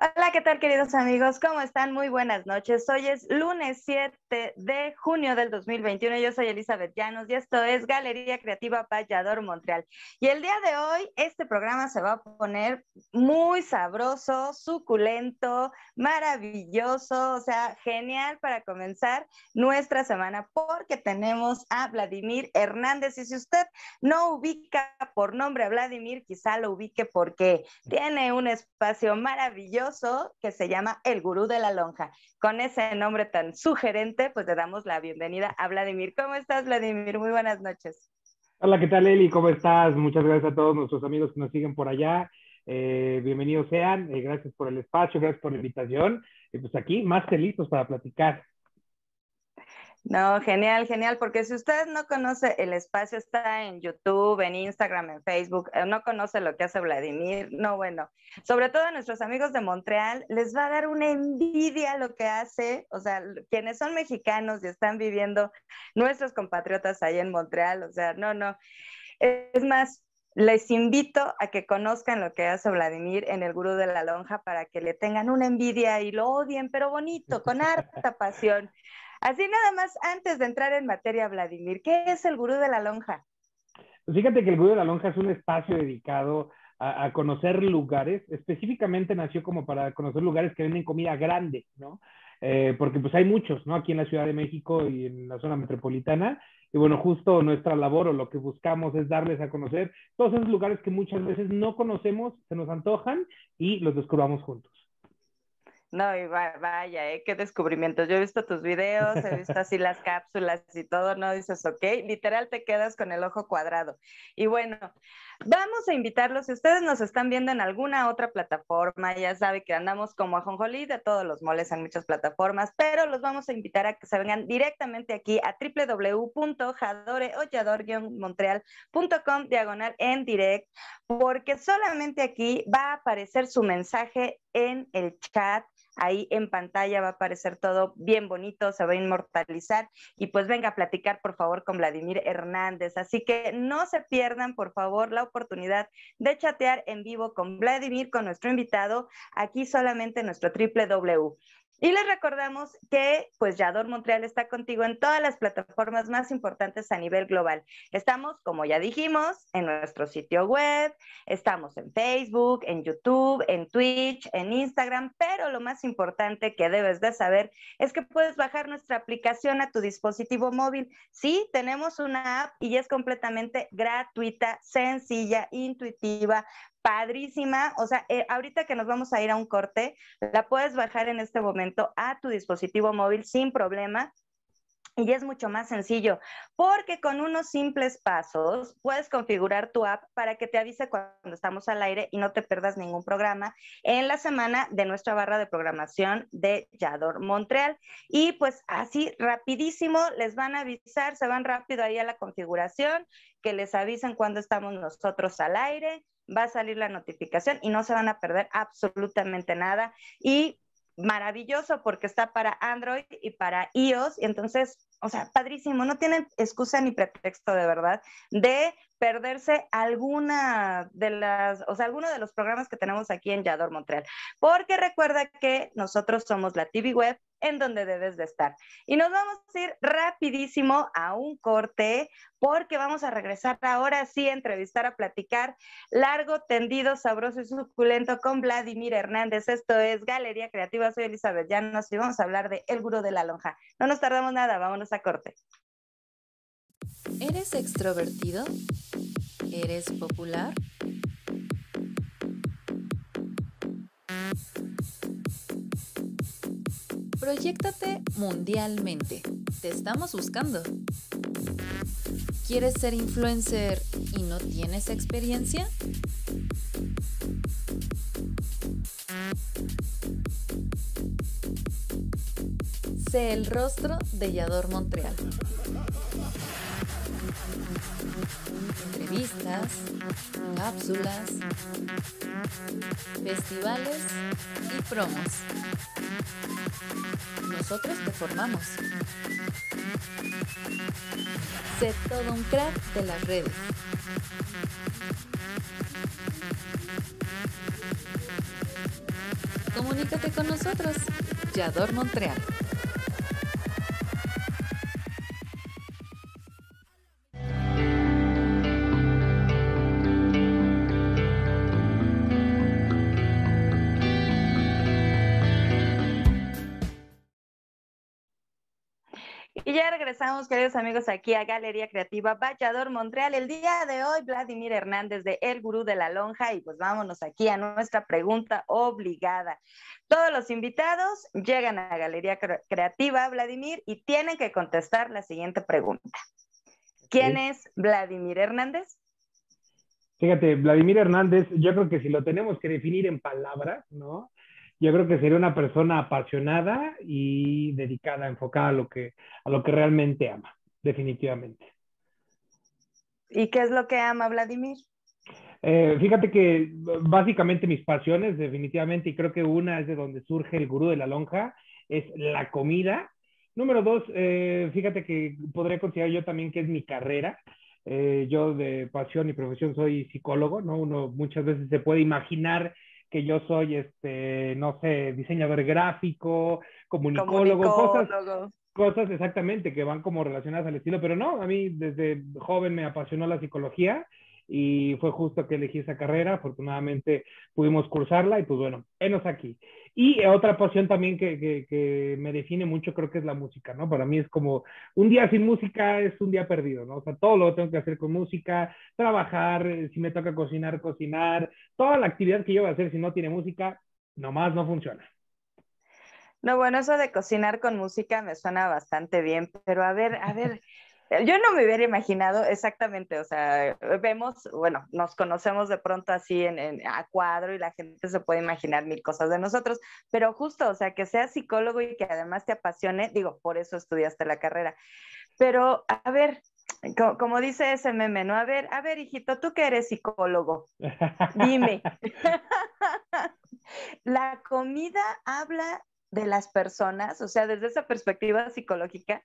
Hola, ¿qué tal queridos amigos? ¿Cómo están? Muy buenas noches. Hoy es lunes 7 de junio del 2021. Yo soy Elizabeth Llanos y esto es Galería Creativa Payador Montreal. Y el día de hoy este programa se va a poner muy sabroso, suculento, maravilloso, o sea, genial para comenzar nuestra semana porque tenemos a Vladimir Hernández y si usted no ubica por nombre a Vladimir, quizá lo ubique porque tiene un espacio maravilloso que se llama El Gurú de la Lonja. Con ese nombre tan sugerente, pues le damos la bienvenida a Vladimir. ¿Cómo estás, Vladimir? Muy buenas noches. Hola, ¿qué tal, Eli? ¿Cómo estás? Muchas gracias a todos nuestros amigos que nos siguen por allá. Eh, bienvenidos sean, eh, gracias por el espacio, gracias por la invitación. Y pues aquí, más que listos para platicar. No, genial, genial, porque si usted no conoce el espacio, está en YouTube, en Instagram, en Facebook, eh, no conoce lo que hace Vladimir, no, bueno, sobre todo a nuestros amigos de Montreal, les va a dar una envidia lo que hace, o sea, quienes son mexicanos y están viviendo nuestros compatriotas ahí en Montreal, o sea, no, no. Es más, les invito a que conozcan lo que hace Vladimir en el Gurú de la Lonja para que le tengan una envidia y lo odien, pero bonito, con harta pasión. Así nada más, antes de entrar en materia, Vladimir, ¿qué es el Gurú de la Lonja? Fíjate que el Gurú de la Lonja es un espacio dedicado a, conocer lugares, específicamente nació como para conocer lugares que venden comida grande, ¿no? Eh, porque pues hay muchos, ¿no? Aquí en la Ciudad de México y en la zona metropolitana. Y bueno, justo nuestra labor o lo que buscamos es darles a conocer todos esos lugares que muchas veces no conocemos, se nos antojan y los descubramos juntos. No, y vaya, ¿eh? qué descubrimientos. Yo he visto tus videos, he visto así las cápsulas y todo, ¿no? Dices, ok, literal te quedas con el ojo cuadrado. Y bueno, vamos a invitarlos, si ustedes nos están viendo en alguna otra plataforma, ya sabe que andamos como a Jonjolí de todos los moles en muchas plataformas, pero los vamos a invitar a que se vengan directamente aquí a www.jadoreollador-montreal.com diagonal en direct, porque solamente aquí va a aparecer su mensaje en el chat Ahí en pantalla va a aparecer todo bien bonito, se va a inmortalizar. Y pues venga a platicar, por favor, con Vladimir Hernández. Así que no se pierdan, por favor, la oportunidad de chatear en vivo con Vladimir, con nuestro invitado, aquí solamente en nuestro www. Y les recordamos que pues Yador Montreal está contigo en todas las plataformas más importantes a nivel global. Estamos, como ya dijimos, en nuestro sitio web, estamos en Facebook, en YouTube, en Twitch, en Instagram, pero lo más importante que debes de saber es que puedes bajar nuestra aplicación a tu dispositivo móvil. Sí, tenemos una app y es completamente gratuita, sencilla, intuitiva, padrísima. O sea, eh, ahorita que nos vamos a ir a un corte, la puedes bajar en este momento a tu dispositivo móvil sin problema. Y es mucho más sencillo, porque con unos simples pasos puedes configurar tu app para que te avise cuando estamos al aire y no te pierdas ningún programa en la semana de nuestra barra de programación de Yador Montreal. Y pues así rapidísimo les van a avisar, se van rápido ahí a la configuración, que les avisen cuando estamos nosotros al aire, va a salir la notificación y no se van a perder absolutamente nada. Y maravilloso porque está para Android y para iOS. Y entonces, o sea, padrísimo, no tienen excusa ni pretexto de verdad de perderse alguna de las, o sea, alguno de los programas que tenemos aquí en Yador Montreal. Porque recuerda que nosotros somos la TV Web en donde debes de estar. Y nos vamos a ir rapidísimo a un corte porque vamos a regresar ahora sí a entrevistar, a platicar largo, tendido, sabroso y suculento con Vladimir Hernández. Esto es Galería Creativa. Soy Elizabeth Llanos y vamos a hablar de El Gurú de la Lonja. No nos tardamos nada, vámonos a corte. ¿Eres extrovertido? ¿Eres popular? Proyéctate mundialmente. Te estamos buscando. ¿Quieres ser influencer y no tienes experiencia? Sé el rostro de Yador Montreal. Entrevistas, cápsulas, festivales y promos. Nosotros te formamos. Sé todo un crack de las redes. Comunícate con nosotros, Yador Montreal. Regresamos, queridos amigos, aquí a Galería Creativa Vallador Montreal. El día de hoy, Vladimir Hernández de El Gurú de la Lonja. Y pues vámonos aquí a nuestra pregunta obligada. Todos los invitados llegan a Galería Creativa, Vladimir, y tienen que contestar la siguiente pregunta. ¿Quién es Vladimir Hernández? Fíjate, Vladimir Hernández, yo creo que si lo tenemos que definir en palabras, ¿no? Yo creo que sería una persona apasionada y dedicada, enfocada a lo que, a lo que realmente ama, definitivamente. ¿Y qué es lo que ama Vladimir? Eh, fíjate que básicamente mis pasiones, definitivamente, y creo que una es de donde surge el gurú de la lonja, es la comida. Número dos, eh, fíjate que podría considerar yo también que es mi carrera. Eh, yo de pasión y profesión soy psicólogo, ¿no? Uno muchas veces se puede imaginar que yo soy, este, no sé, diseñador gráfico, comunicólogo, cosas, cosas exactamente que van como relacionadas al estilo, pero no, a mí desde joven me apasionó la psicología y fue justo que elegí esa carrera, afortunadamente pudimos cursarla y pues bueno, enos aquí. Y otra pasión también que, que, que, me define mucho creo que es la música, ¿no? Para mí es como un día sin música es un día perdido, ¿no? O sea, todo lo tengo que hacer con música, trabajar, eh, si me toca cocinar, cocinar, toda la actividad que yo voy a hacer si no tiene música, nomás no funciona. No, bueno, eso de cocinar con música me suena bastante bien, pero a ver, a ver, yo no me hubiera imaginado exactamente, o sea, vemos, bueno, nos conocemos de pronto así en, a cuadro y la gente se puede imaginar mil cosas de nosotros, pero justo, o sea, que seas psicólogo y que además te apasione, digo, por eso estudiaste la carrera. Pero, a ver, como, dice ese meme, ¿no? A ver, a ver, hijito, tú que eres psicólogo, dime, ¿la comida habla de las personas? O sea, desde esa perspectiva psicológica.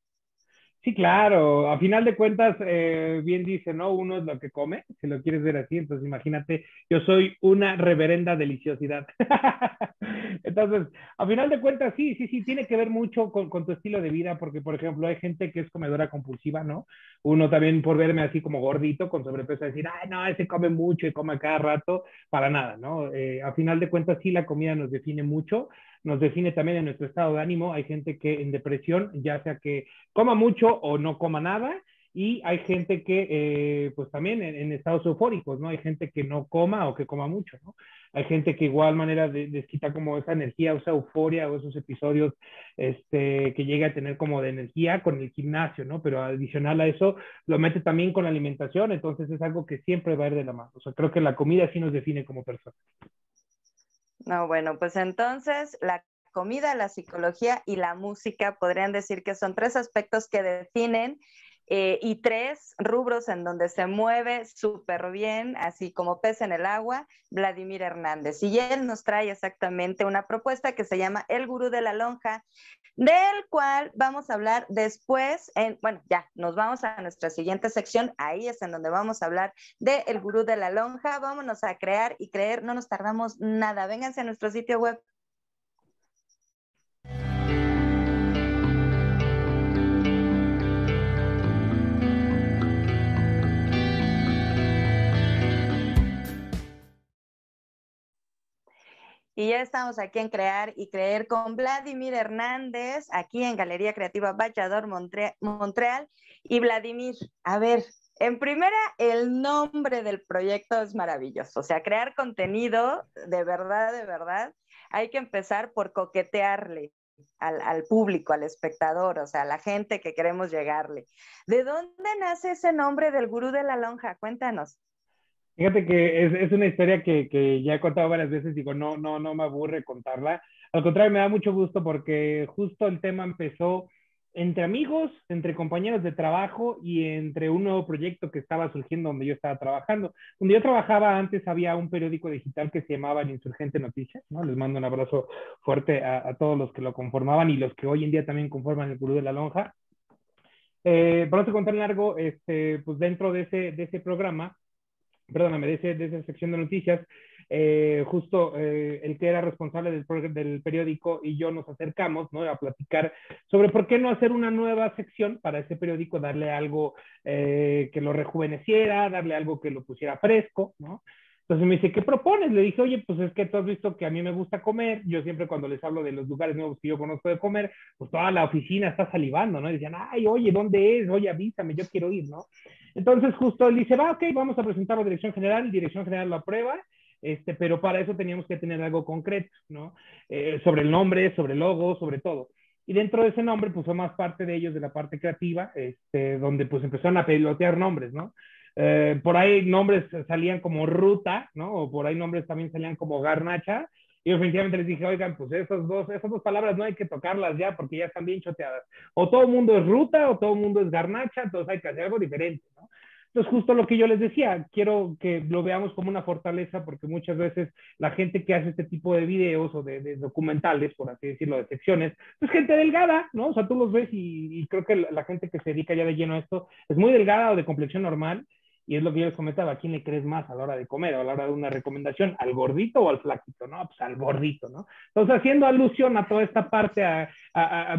Sí, claro. A final de cuentas, eh, bien dice, ¿no? Uno es lo que come, si lo quieres ver así. Entonces, imagínate, yo soy una reverenda deliciosidad. entonces, a final de cuentas, sí, sí, sí, tiene que ver mucho con, tu estilo de vida, porque, por ejemplo, hay gente que es comedora compulsiva, ¿no? Uno también por verme así como gordito, con sobrepeso, decir, ay, no, ese come mucho y come cada rato, para nada, ¿no? Eh, a final de cuentas, sí, la comida nos define mucho nos define también en nuestro estado de ánimo. Hay gente que en depresión, ya sea que coma mucho o no coma nada, y hay gente que, eh, pues también en, estados eufóricos, ¿no? Hay gente que no coma o que coma mucho, ¿no? Hay gente que igual manera desquita de, como esa energía, o esa euforia o esos episodios este, que llega a tener como de energía con el gimnasio, ¿no? Pero adicional a eso, lo mete también con la alimentación, entonces es algo que siempre va a ir de la mano. O sea, creo que la comida sí nos define como personas. No, bueno, pues entonces la comida, la psicología y la música podrían decir que son tres aspectos que definen eh, y tres rubros en donde se mueve súper bien, así como pez en el agua, Vladimir Hernández. Y él nos trae exactamente una propuesta que se llama El Gurú de la Lonja, del cual vamos a hablar después, en, bueno, ya, nos vamos a nuestra siguiente sección, ahí es en donde vamos a hablar de El Gurú de la Lonja, vámonos a crear y creer, no nos tardamos nada, vénganse a nuestro sitio web Y ya estamos aquí en Crear y Creer con Vladimir Hernández, aquí en Galería Creativa Vallador, Montreal. Y Vladimir, a ver, en primera, el nombre del proyecto es maravilloso. O sea, crear contenido, de verdad, de verdad, hay que empezar por coquetearle al, al, público, al espectador, o sea, a la gente que queremos llegarle. ¿De dónde nace ese nombre del gurú de la lonja? Cuéntanos. Fíjate que es, es una historia que, que, ya he contado varias veces, digo, no, no, no me aburre contarla. Al contrario, me da mucho gusto porque justo el tema empezó entre amigos, entre compañeros de trabajo y entre un nuevo proyecto que estaba surgiendo donde yo estaba trabajando. Donde yo trabajaba antes había un periódico digital que se llamaba El Insurgente Noticias, ¿no? Les mando un abrazo fuerte a, a todos los que lo conformaban y los que hoy en día también conforman el Gurú de la Lonja. Eh, para no contar largo, este, pues dentro de ese, de ese programa, perdóname, de, esa sección de noticias, eh, justo eh, el que era responsable del, del, periódico y yo nos acercamos ¿no? a platicar sobre por qué no hacer una nueva sección para ese periódico, darle algo eh, que lo rejuveneciera, darle algo que lo pusiera fresco, ¿no? Entonces me dice, ¿qué propones? Le dije, oye, pues es que tú has visto que a mí me gusta comer. Yo siempre cuando les hablo de los lugares nuevos que yo conozco de comer, pues toda la oficina está salivando, ¿no? Y decían, ay, oye, ¿dónde es? Oye, avísame, yo quiero ir, ¿no? Entonces justo él dice, va, ok, vamos a presentar a Dirección General, Dirección General lo aprueba, este, pero para eso teníamos que tener algo concreto, ¿no? Eh, sobre el nombre, sobre el logo, sobre todo. Y dentro de ese nombre, pues fue más parte de ellos, de la parte creativa, este, donde pues empezaron a pelotear nombres, ¿no? Eh, por ahí nombres salían como Ruta, ¿no? O por ahí nombres también salían como Garnacha. Y definitivamente les dije, oigan, pues esas dos, esas dos palabras no hay que tocarlas ya porque ya están bien choteadas. O todo el mundo es ruta o todo el mundo es garnacha, entonces hay que hacer algo diferente, ¿no? Entonces, justo lo que yo les decía, quiero que lo veamos como una fortaleza porque muchas veces la gente que hace este tipo de videos o de, de documentales, por así decirlo, de secciones, es gente delgada, ¿no? O sea, tú los ves y, y creo que la, gente que se dedica ya de lleno a esto es muy delgada o de complexión normal y es lo que yo les comentaba, ¿a quién le crees más a la hora de comer o a la hora de una recomendación? ¿Al gordito o al flaquito? No, pues al gordito, ¿no? Entonces, haciendo alusión a toda esta parte, a,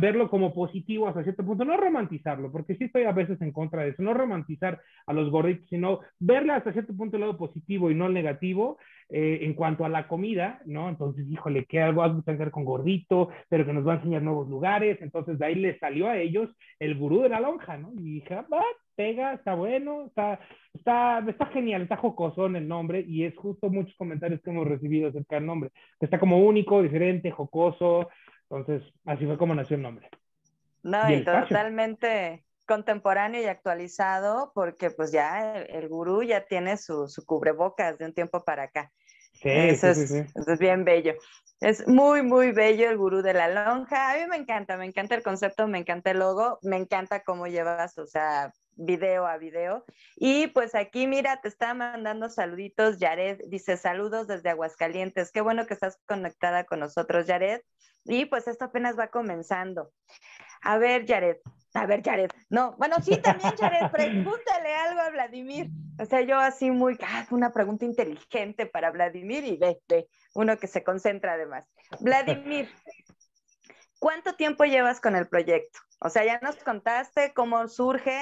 verlo como positivo hasta cierto punto, no romantizarlo, porque sí estoy a veces en contra de eso, no romantizar a los gorditos, sino verle hasta cierto punto el lado positivo y no el negativo eh, en cuanto a la comida, ¿no? Entonces, híjole, que algo, algo que ver con gordito, pero que nos va a enseñar nuevos lugares, entonces de ahí les salió a ellos el gurú de la lonja, ¿no? Y dije, va, pega, está bueno, está, está, está genial, está jocoso en el nombre y es justo muchos comentarios que hemos recibido acerca del nombre, que está como único, diferente, jocoso, entonces así fue como nació el nombre. No, y, y totalmente contemporáneo y actualizado porque pues ya el, el gurú ya tiene su, su, cubrebocas de un tiempo para acá. Sí, eso, sí, es, sí, eso es bien bello. Es muy, muy bello el gurú de la lonja. A mí me encanta, me encanta el concepto, me encanta el logo, me encanta cómo llevas, o sea, video a video. Y pues aquí, mira, te está mandando saluditos, Jared. Dice saludos desde Aguascalientes. Qué bueno que estás conectada con nosotros, Jared. Y pues esto apenas va comenzando. A ver, Jared. A ver, Jared. No, bueno, sí, también, Jared, pregúntale algo a Vladimir. O sea, yo así muy, ah, una pregunta inteligente para Vladimir y ve, ve, uno que se concentra además. Vladimir, ¿cuánto tiempo llevas con el proyecto? O sea, ya nos contaste cómo surge,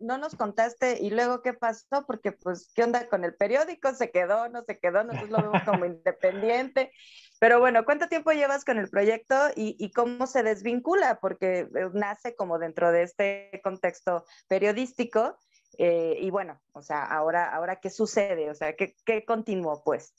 no nos contaste y luego qué pasó, porque pues, ¿qué onda con el periódico? ¿Se quedó? ¿No se quedó? Nosotros lo vemos como independiente. Pero bueno, ¿cuánto tiempo llevas con el proyecto y, y, cómo se desvincula? Porque nace como dentro de este contexto periodístico. Eh, y bueno, o sea, ahora, ahora ¿qué sucede? O sea, ¿qué, qué continuó pues?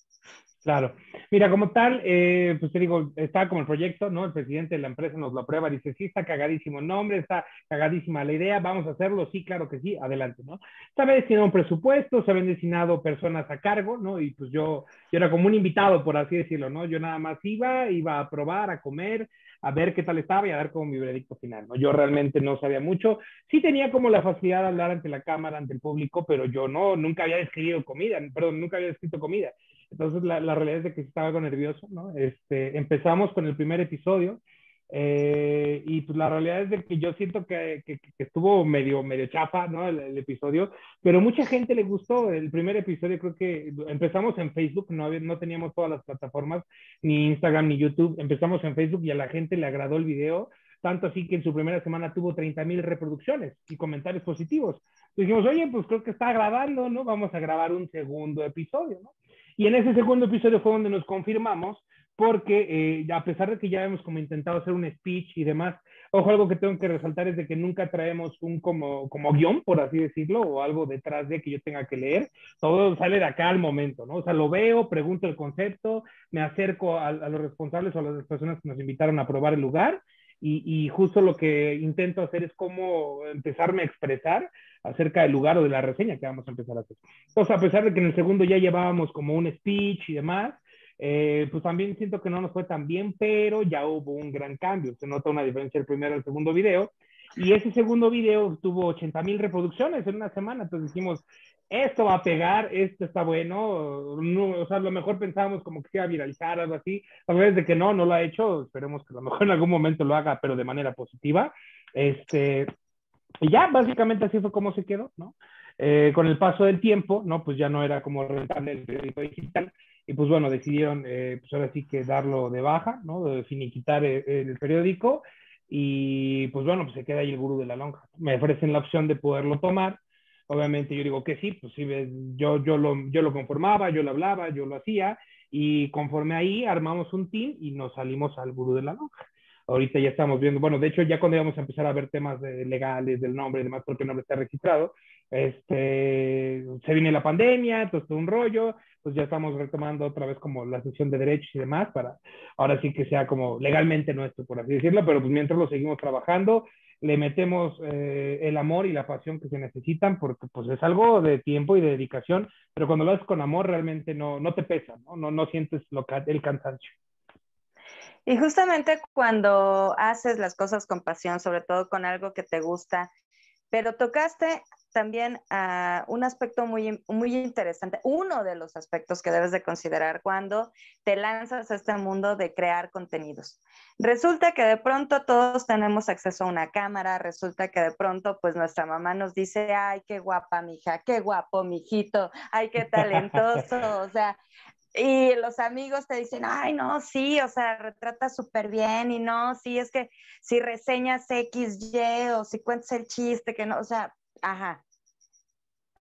Claro. Mira, como tal, eh, pues te digo, está como el proyecto, ¿no? El presidente de la empresa nos lo aprueba, dice, sí, está cagadísimo el nombre, está cagadísima la idea, vamos a hacerlo, sí, claro que sí, adelante, ¿no? Se había destinado un presupuesto, se habían destinado personas a cargo, ¿no? Y pues yo, yo era como un invitado, por así decirlo, ¿no? Yo nada más iba, iba a probar, a comer, a ver qué tal estaba y a dar como mi veredicto final, ¿no? Yo realmente no sabía mucho. Sí tenía como la facilidad de hablar ante la cámara, ante el público, pero yo no, nunca había escrito comida, perdón, nunca había escrito comida. Entonces la, realidad es de que estaba algo nervioso, ¿no? Este, empezamos con el primer episodio eh, y pues la realidad es de que yo siento que, que, estuvo medio, medio chafa, ¿no? El, el, episodio, pero mucha gente le gustó el primer episodio, creo que empezamos en Facebook, no, no teníamos todas las plataformas, ni Instagram ni YouTube, empezamos en Facebook y a la gente le agradó el video, tanto así que en su primera semana tuvo 30 mil reproducciones y comentarios positivos. Dijimos, oye, pues creo que está agradando, ¿no? Vamos a grabar un segundo episodio, ¿no? Y en ese segundo episodio fue donde nos confirmamos, porque eh, a pesar de que ya hemos como intentado hacer un speech y demás, ojo, algo que tengo que resaltar es de que nunca traemos un como, como guion, por así decirlo, o algo detrás de que yo tenga que leer, todo sale de acá al momento, ¿no? O sea, lo veo, pregunto el concepto, me acerco a, a los responsables o a las personas que nos invitaron a probar el lugar, y, y, justo lo que intento hacer es cómo empezarme a expresar acerca del lugar o de la reseña que vamos a empezar a hacer. Entonces, a pesar de que en el segundo ya llevábamos como un speech y demás, eh, pues también siento que no nos fue tan bien, pero ya hubo un gran cambio. Se nota una diferencia el primero al segundo video. Y ese segundo video tuvo 80 mil reproducciones en una semana. Entonces dijimos, esto va a pegar, esto está bueno. No, o sea, a lo mejor pensábamos como que se iba a viralizar, algo así. A veces de que no, no lo ha hecho. Esperemos que a lo mejor en algún momento lo haga, pero de manera positiva. Este, y ya, básicamente así fue como se quedó, ¿no? Eh, con el paso del tiempo, ¿no? Pues ya no era como rentable el periódico digital. Y pues bueno, decidieron, eh, pues ahora sí que darlo de baja, ¿no? De finiquitar el, el periódico. Y pues bueno, pues se queda ahí el gurú de la lonja. Me ofrecen la opción de poderlo tomar Obviamente yo digo que sí, pues sí, yo, yo, lo, yo lo conformaba, yo lo hablaba, yo lo hacía y conforme ahí armamos un team y nos salimos al gurú de la lonja. Ahorita ya estamos viendo, bueno, de hecho ya cuando íbamos a empezar a ver temas legales del nombre y demás, porque el nombre está registrado, este, se viene la pandemia, todo un rollo, pues ya estamos retomando otra vez como la sesión de derechos y demás para ahora sí que sea como legalmente nuestro, por así decirlo, pero pues mientras lo seguimos trabajando, le metemos eh, el amor y la pasión que se necesitan, porque pues es algo de tiempo y de dedicación, pero cuando lo haces con amor realmente no, no te pesa, ¿no? No, no sientes lo, el cansancio. Y justamente cuando haces las cosas con pasión, sobre todo con algo que te gusta, pero tocaste también uh, un aspecto muy, muy interesante, uno de los aspectos que debes de considerar cuando te lanzas a este mundo de crear contenidos. Resulta que de pronto todos tenemos acceso a una cámara, resulta que de pronto pues nuestra mamá nos dice, ay, qué guapa mija, qué guapo mijito, ay, qué talentoso, o sea, y los amigos te dicen, ay, no, sí, o sea, retrata súper bien y no, sí, es que si reseñas X, Y o si cuentas el chiste, que no, o sea, ajá.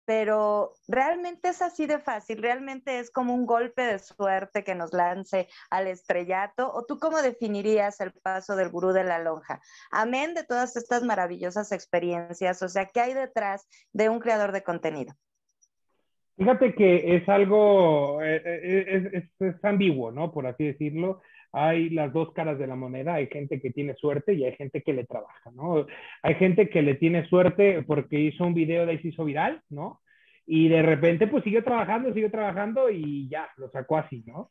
Pero realmente es así de fácil, realmente es como un golpe de suerte que nos lance al estrellato. ¿O tú cómo definirías el paso del gurú de la lonja? Amén de todas estas maravillosas experiencias, o sea, ¿qué hay detrás de un creador de contenido? Fíjate que es algo, eh, eh, es, es, ambiguo, ¿no? Por así decirlo hay las dos caras de la moneda, hay gente que tiene suerte y hay gente que le trabaja, ¿no? Hay gente que le tiene suerte porque hizo un video de ahí se hizo viral, ¿no? Y de repente pues siguió trabajando, siguió trabajando y ya, lo sacó así, ¿no?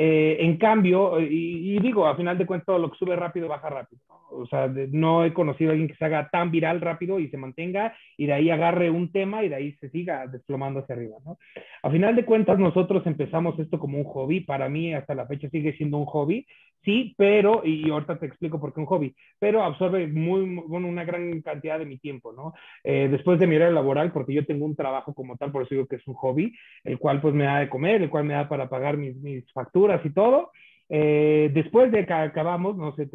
Eh, en cambio, y, digo, a final de cuentas lo que sube rápido baja rápido. O sea, no he conocido a alguien que se haga tan viral rápido y se mantenga y de ahí agarre un tema y de ahí se siga desplomando hacia arriba, ¿no? A final de cuentas nosotros empezamos esto como un hobby, para mí hasta la fecha sigue siendo un hobby, sí, pero, y ahorita te explico por qué un hobby, pero absorbe muy, bueno, una gran cantidad de mi tiempo, ¿no? Eh, después de mi área laboral, porque yo tengo un trabajo como tal, por eso digo que es un hobby, el cual pues me da de comer, el cual me da para pagar mis, mis facturas y todo, eh, después de que acabamos, no sé,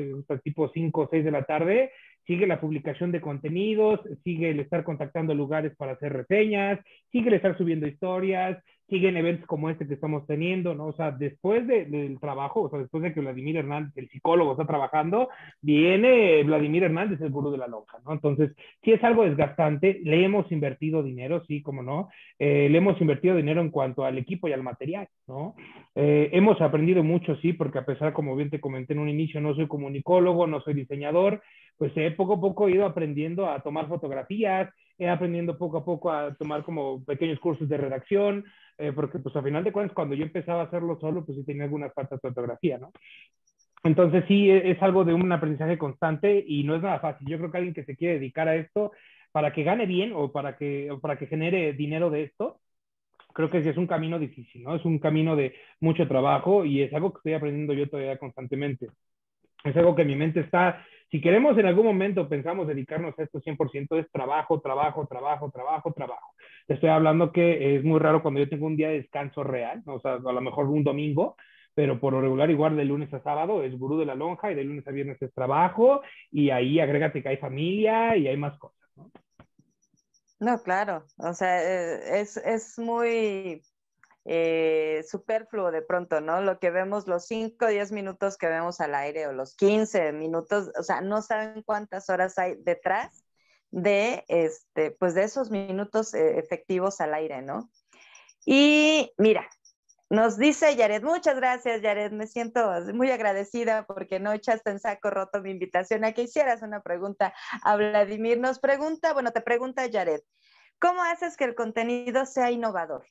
tipo 5 o 6 de la tarde, sigue la publicación de contenidos, sigue el estar contactando lugares para hacer reseñas, sigue el estar subiendo historias, siguen eventos como este que estamos teniendo, ¿no? O sea, después del trabajo, o sea, después de que Vladimir Hernández, el psicólogo, está trabajando, viene Vladimir Hernández, el gurú de la lonja, ¿no? Entonces, sí es algo desgastante, le hemos invertido dinero, sí, como no, eh, le hemos invertido dinero en cuanto al equipo y al material, ¿no? Eh, hemos aprendido mucho, sí, porque a pesar, como bien te comenté en un inicio, no soy comunicólogo, no soy diseñador, pues he poco a poco ido aprendiendo a tomar fotografías, he aprendiendo poco a poco a tomar como pequeños cursos de redacción, eh, porque pues a final de cuentas cuando yo empezaba a hacerlo solo, pues sí tenía algunas faltas de fotografía, ¿no? Entonces sí, e, es algo de un aprendizaje constante y no es nada fácil. Yo creo que alguien que se quiere dedicar a esto, para que gane bien o para que, o para que genere dinero de esto, creo que es un camino difícil, ¿no? Es un camino de mucho trabajo y es algo que estoy aprendiendo yo todavía constantemente. Es algo que mi mente está si queremos en algún momento pensamos dedicarnos a esto 100%, es trabajo, trabajo, trabajo, trabajo, trabajo. Estoy hablando que es muy raro cuando yo tengo un día de descanso real, o sea, a lo mejor un domingo, pero por lo regular igual de lunes a sábado es gurú de la lonja y de lunes a viernes es trabajo y ahí agrégate que hay familia y hay más cosas, ¿no? No, claro, o sea, eh, es, es muy eh, superfluo de pronto, ¿no? Lo que vemos, los 5 o 10 minutos que vemos al aire o los 15 minutos, o sea, no saben cuántas horas hay detrás de, este, pues de esos minutos eh, efectivos al aire, ¿no? Y mira, Nos dice Yared, muchas gracias Yared, me siento muy agradecida porque no echaste en saco roto mi invitación a que hicieras una pregunta a Vladimir. Nos pregunta, bueno, te pregunta Yared, ¿cómo haces que el contenido sea innovador?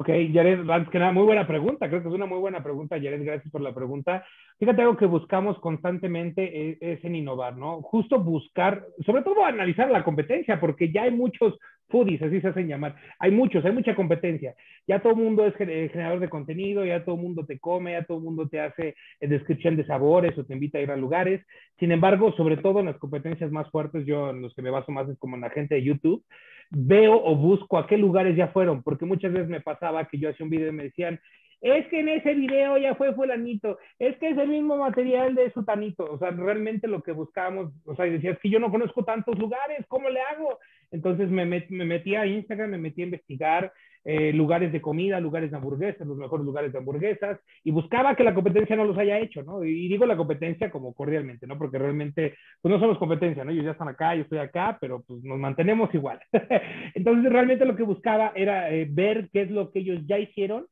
Ok, Jared, antes que nada, muy buena pregunta. Creo que es una muy buena pregunta, Jared. Gracias por la pregunta. Fíjate, algo que buscamos constantemente es, en innovar, ¿no? Justo buscar, sobre todo analizar la competencia, porque ya hay muchos foodies, así se hacen llamar. Hay muchos, hay mucha competencia. Ya todo mundo es generador de contenido, ya todo mundo te come, ya todo mundo te hace eh, descripción de sabores o te invita a ir a lugares. Sin embargo, sobre todo en las competencias más fuertes, yo en los que me baso más es como en la gente de YouTube veo o busco a qué lugares ya fueron, porque muchas veces me pasaba que yo hacía un video y me decían, es que en ese video ya fue fulanito, es que es el mismo material de sutanito, o sea, realmente lo que buscábamos, o sea, decía, es que yo no conozco tantos lugares, ¿cómo le hago? Entonces me, me metí a Instagram, me metí a investigar, eh, lugares de comida, lugares de hamburguesas, los mejores lugares de hamburguesas, y buscaba que la competencia no los haya hecho, ¿no? Y, digo la competencia como cordialmente, ¿no? Porque realmente, pues no somos competencia, ¿no? Ellos ya están acá, yo estoy acá, pero pues nos mantenemos igual. Entonces, realmente lo que buscaba era eh, ver qué es lo que ellos ya hicieron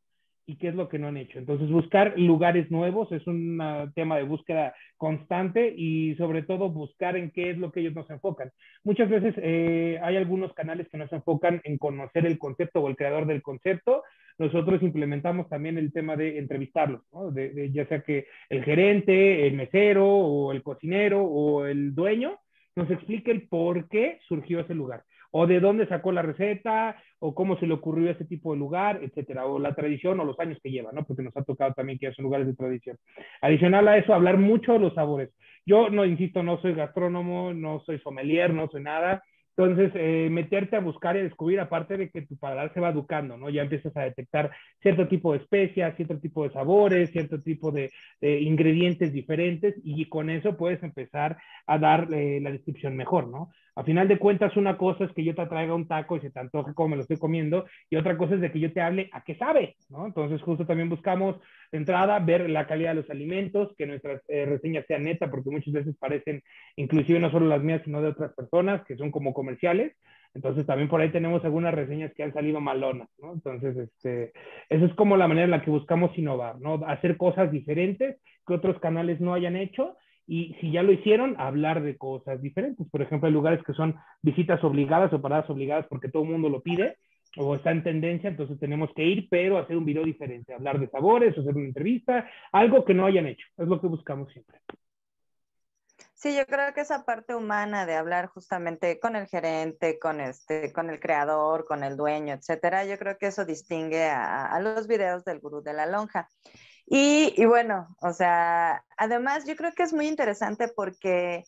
y qué es lo que no han hecho. Entonces, buscar lugares nuevos es un tema de búsqueda constante y sobre todo buscar en qué es lo que ellos nos enfocan. Muchas veces eh, hay algunos canales que nos enfocan en conocer el concepto o el creador del concepto. Nosotros implementamos también el tema de entrevistarlos, ¿no? de, ya sea que el gerente, el mesero o el cocinero o el dueño nos explique el por qué surgió ese lugar o de dónde sacó la receta, o cómo se le ocurrió ese tipo de lugar, etcétera, o la tradición o los años que lleva, ¿no? Porque nos ha tocado también que son lugares de tradición. Adicional a eso, hablar mucho de los sabores. Yo, no, insisto, no soy gastrónomo, no soy sommelier, no soy nada, entonces, eh, meterte a buscar y descubrir, aparte de que tu paladar se va educando, ¿no? Ya empiezas a detectar cierto tipo de especias, cierto tipo de sabores, cierto tipo de, ingredientes diferentes y con eso puedes empezar a dar eh, la descripción mejor, ¿no? A final de cuentas, una cosa es que yo te traiga un taco y se te antoje como me lo estoy comiendo y otra cosa es de que yo te hable a qué sabe, ¿no? Entonces, justo también buscamos entrada, ver la calidad de los alimentos, que nuestras eh, reseñas sean netas, porque muchas veces parecen, inclusive no solo las mías, sino de otras personas, que son como comerciales. Entonces también por ahí tenemos algunas reseñas que han salido malonas, ¿no? Entonces, este, eso es como la manera en la que buscamos innovar, ¿no? Hacer cosas diferentes que otros canales no hayan hecho y si ya lo hicieron, hablar de cosas diferentes. Por ejemplo, hay lugares que son visitas obligadas o paradas obligadas porque todo el mundo lo pide o está en tendencia, entonces tenemos que ir, pero hacer un video diferente, hablar de sabores, hacer una entrevista, algo que no hayan hecho, es lo que buscamos siempre. Sí, yo creo que esa parte humana de hablar justamente con el gerente, con este, con el creador, con el dueño, etcétera, yo creo que eso distingue a, los videos del gurú de la lonja. Y, y, bueno, o sea, además yo creo que es muy interesante porque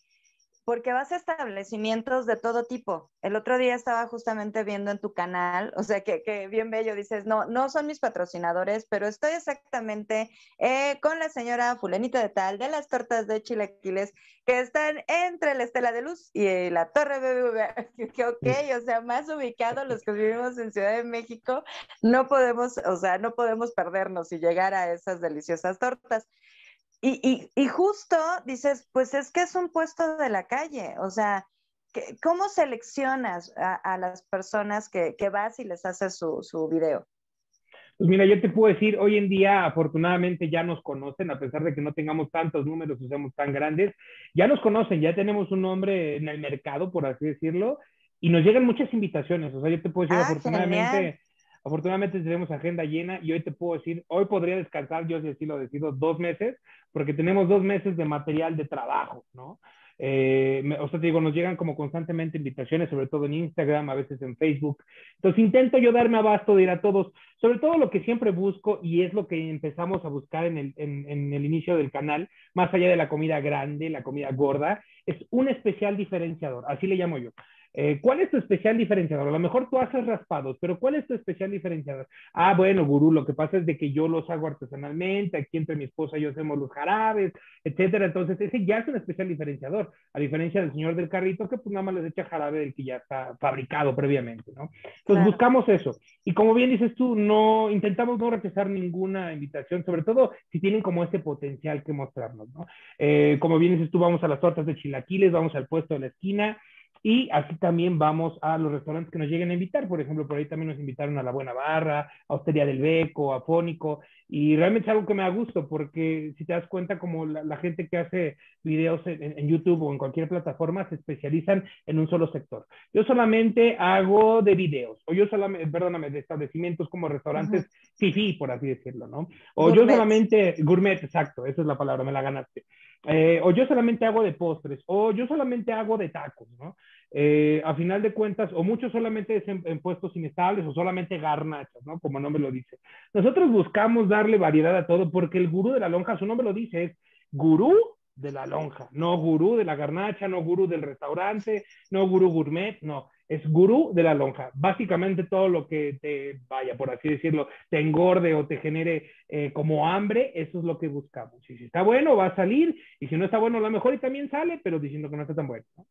porque vas a establecimientos de todo tipo. El otro día estaba justamente viendo en tu canal, o sea, que, bien bello, dices, no, no son mis patrocinadores, pero estoy exactamente eh, con la señora fulanita de tal, de las tortas de chilaquiles, que están entre la Estela de Luz y la Torre BBVA. Que ok, o sea, más ubicados los que vivimos en Ciudad de México, no podemos, o sea, no podemos perdernos y llegar a esas deliciosas tortas. Y, y, justo dices, pues es que es un puesto de la calle, o sea, ¿cómo seleccionas a, las personas que, que, vas y les haces su, su video? Pues mira, yo te puedo decir, hoy en día afortunadamente ya nos conocen, a pesar de que no tengamos tantos números o seamos tan grandes, ya nos conocen, ya tenemos un nombre en el mercado, por así decirlo, y nos llegan muchas invitaciones. O sea, yo te puedo decir, ah, afortunadamente, Afortunadamente tenemos agenda llena y hoy te puedo decir, hoy podría descansar, yo si así lo decido, dos meses, porque tenemos dos meses de material de trabajo, ¿no? Eh, o sea, te digo, nos llegan como constantemente invitaciones, sobre todo en Instagram, a veces en Facebook. Entonces intento yo darme abasto de ir a todos, sobre todo lo que siempre busco y es lo que empezamos a buscar en el, en el inicio del canal, más allá de la comida grande, la comida gorda, es un especial diferenciador, así le llamo yo. Eh, ¿Cuál es tu especial diferenciador? A lo mejor tú haces raspados, pero ¿cuál es tu especial diferenciador? Ah, bueno, gurú, lo que pasa es de que yo los hago artesanalmente, aquí entre mi esposa y yo hacemos los jarabes, etcétera. Entonces, ese ya es un especial diferenciador, a diferencia del señor del carrito que pues nada más les echa jarabe del que ya está fabricado previamente, ¿no? Entonces, buscamos eso. Y como bien dices tú, no intentamos no rechazar ninguna invitación, sobre todo si tienen como ese potencial que mostrarnos, ¿no? Eh, como bien dices tú, vamos a las tortas de chilaquiles, vamos al puesto de la esquina, Y así también vamos a los restaurantes que nos lleguen a invitar. Por ejemplo, por ahí también nos invitaron a La Buena Barra, a Hostería del Beco, a Fónico. Y realmente es algo que me da gusto porque si te das cuenta, como la, gente que hace videos en, YouTube o en cualquier plataforma se especializan en un solo sector. Yo solamente hago de videos, o yo solamente, perdóname, de establecimientos como restaurantes fifi, por así decirlo, ¿no? O yo solamente, gourmet, exacto, esa es la palabra, me la ganaste. Eh, o yo solamente hago de postres, o yo solamente hago de tacos, ¿no? Eh, a final de cuentas, o muchos solamente es en, puestos inestables o solamente garnachas, ¿no? Como nombre lo dice. Nosotros buscamos darle variedad a todo porque el gurú de la lonja, su nombre lo dice, es gurú de la lonja, no gurú de la garnacha, no gurú del restaurante, no gurú gourmet, no, es gurú de la lonja. Básicamente todo lo que te vaya, por así decirlo, te engorde o te genere eh, como hambre, eso es lo que buscamos. Y si está bueno, va a salir, y si no está bueno, a lo mejor y también sale, pero diciendo que no está tan bueno. No,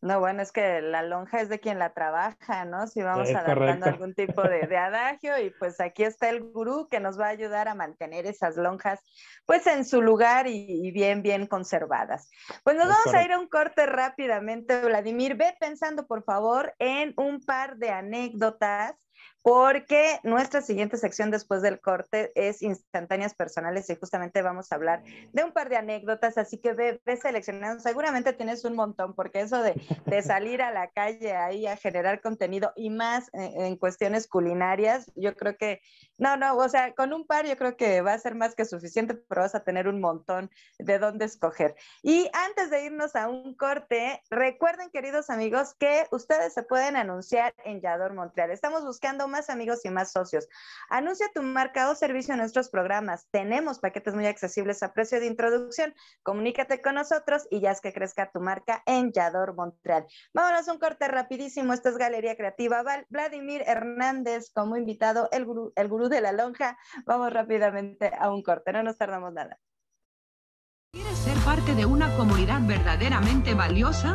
bueno, es que la lonja es de quien la trabaja, ¿no? Si vamos adaptando algún tipo de, adagio y pues aquí está el gurú que nos va a ayudar a mantener esas lonjas pues en su lugar y, bien, bien conservadas. Pues nos vamos a ir a un corte rápidamente, Vladimir. Ve pensando, por favor, en un par de anécdotas porque nuestra siguiente sección después del corte es instantáneas personales y justamente vamos a hablar de un par de anécdotas, así que ve, seleccionando, seguramente tienes un montón, porque eso de, salir a la calle ahí a generar contenido y más en, cuestiones culinarias, yo creo que, no, no, o sea, con un par yo creo que va a ser más que suficiente, pero vas a tener un montón de dónde escoger. Y antes de irnos a un corte, recuerden, queridos amigos, que ustedes se pueden anunciar en Yador Montreal. Estamos buscando más amigos y más socios. Anuncia tu marca o servicio en nuestros programas. Tenemos paquetes muy accesibles a precio de introducción. Comunícate con nosotros y ya es que crezca tu marca en Yador Montreal. Vámonos a un corte rapidísimo. Esta es Galería Creativa. Vladimir Hernández como invitado, el gurú, el gurú de la lonja. Vamos rápidamente a un corte. No nos tardamos nada. ¿Quieres ser parte de una comunidad verdaderamente valiosa?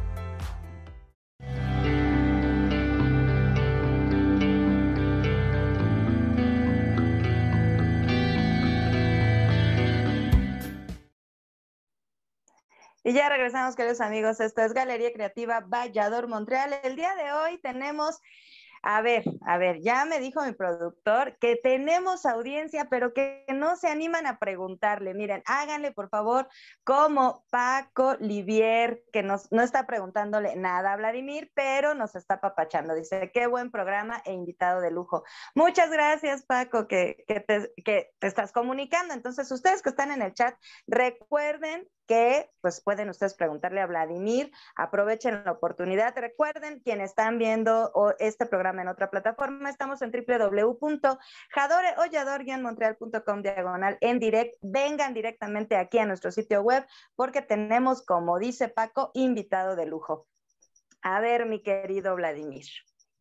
Y ya regresamos, queridos amigos. Esto es Galería Creativa Vallador Montreal. El día de hoy tenemos a ver, a ver, ya me dijo mi productor que tenemos audiencia, pero que no se animan a preguntarle. Miren, háganle por favor como Paco Livier, que nos, no está preguntándole nada a Vladimir, pero nos está papachando. Dice, qué buen programa e invitado de lujo. Muchas gracias, Paco, que, te, que te estás comunicando. Entonces, ustedes que están en el chat, recuerden que pues pueden ustedes preguntarle a Vladimir, aprovechen la oportunidad. Recuerden, quienes están viendo este programa en otra plataforma, estamos en www.jadoreollador-montreal.com diagonal en direct. Vengan directamente aquí a nuestro sitio web porque tenemos, como dice Paco, invitado de lujo. A ver, mi querido Vladimir,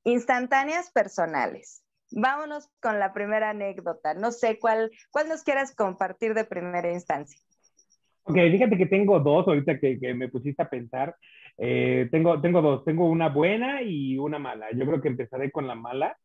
instantáneas personales. Vámonos con la primera anécdota. No sé cuál, cuál nos quieras compartir de primera instancia. Ok, fíjate que tengo dos ahorita que, que me pusiste a pensar. Eh, tengo, tengo dos, tengo una buena y una mala. Yo creo que empezaré con la mala,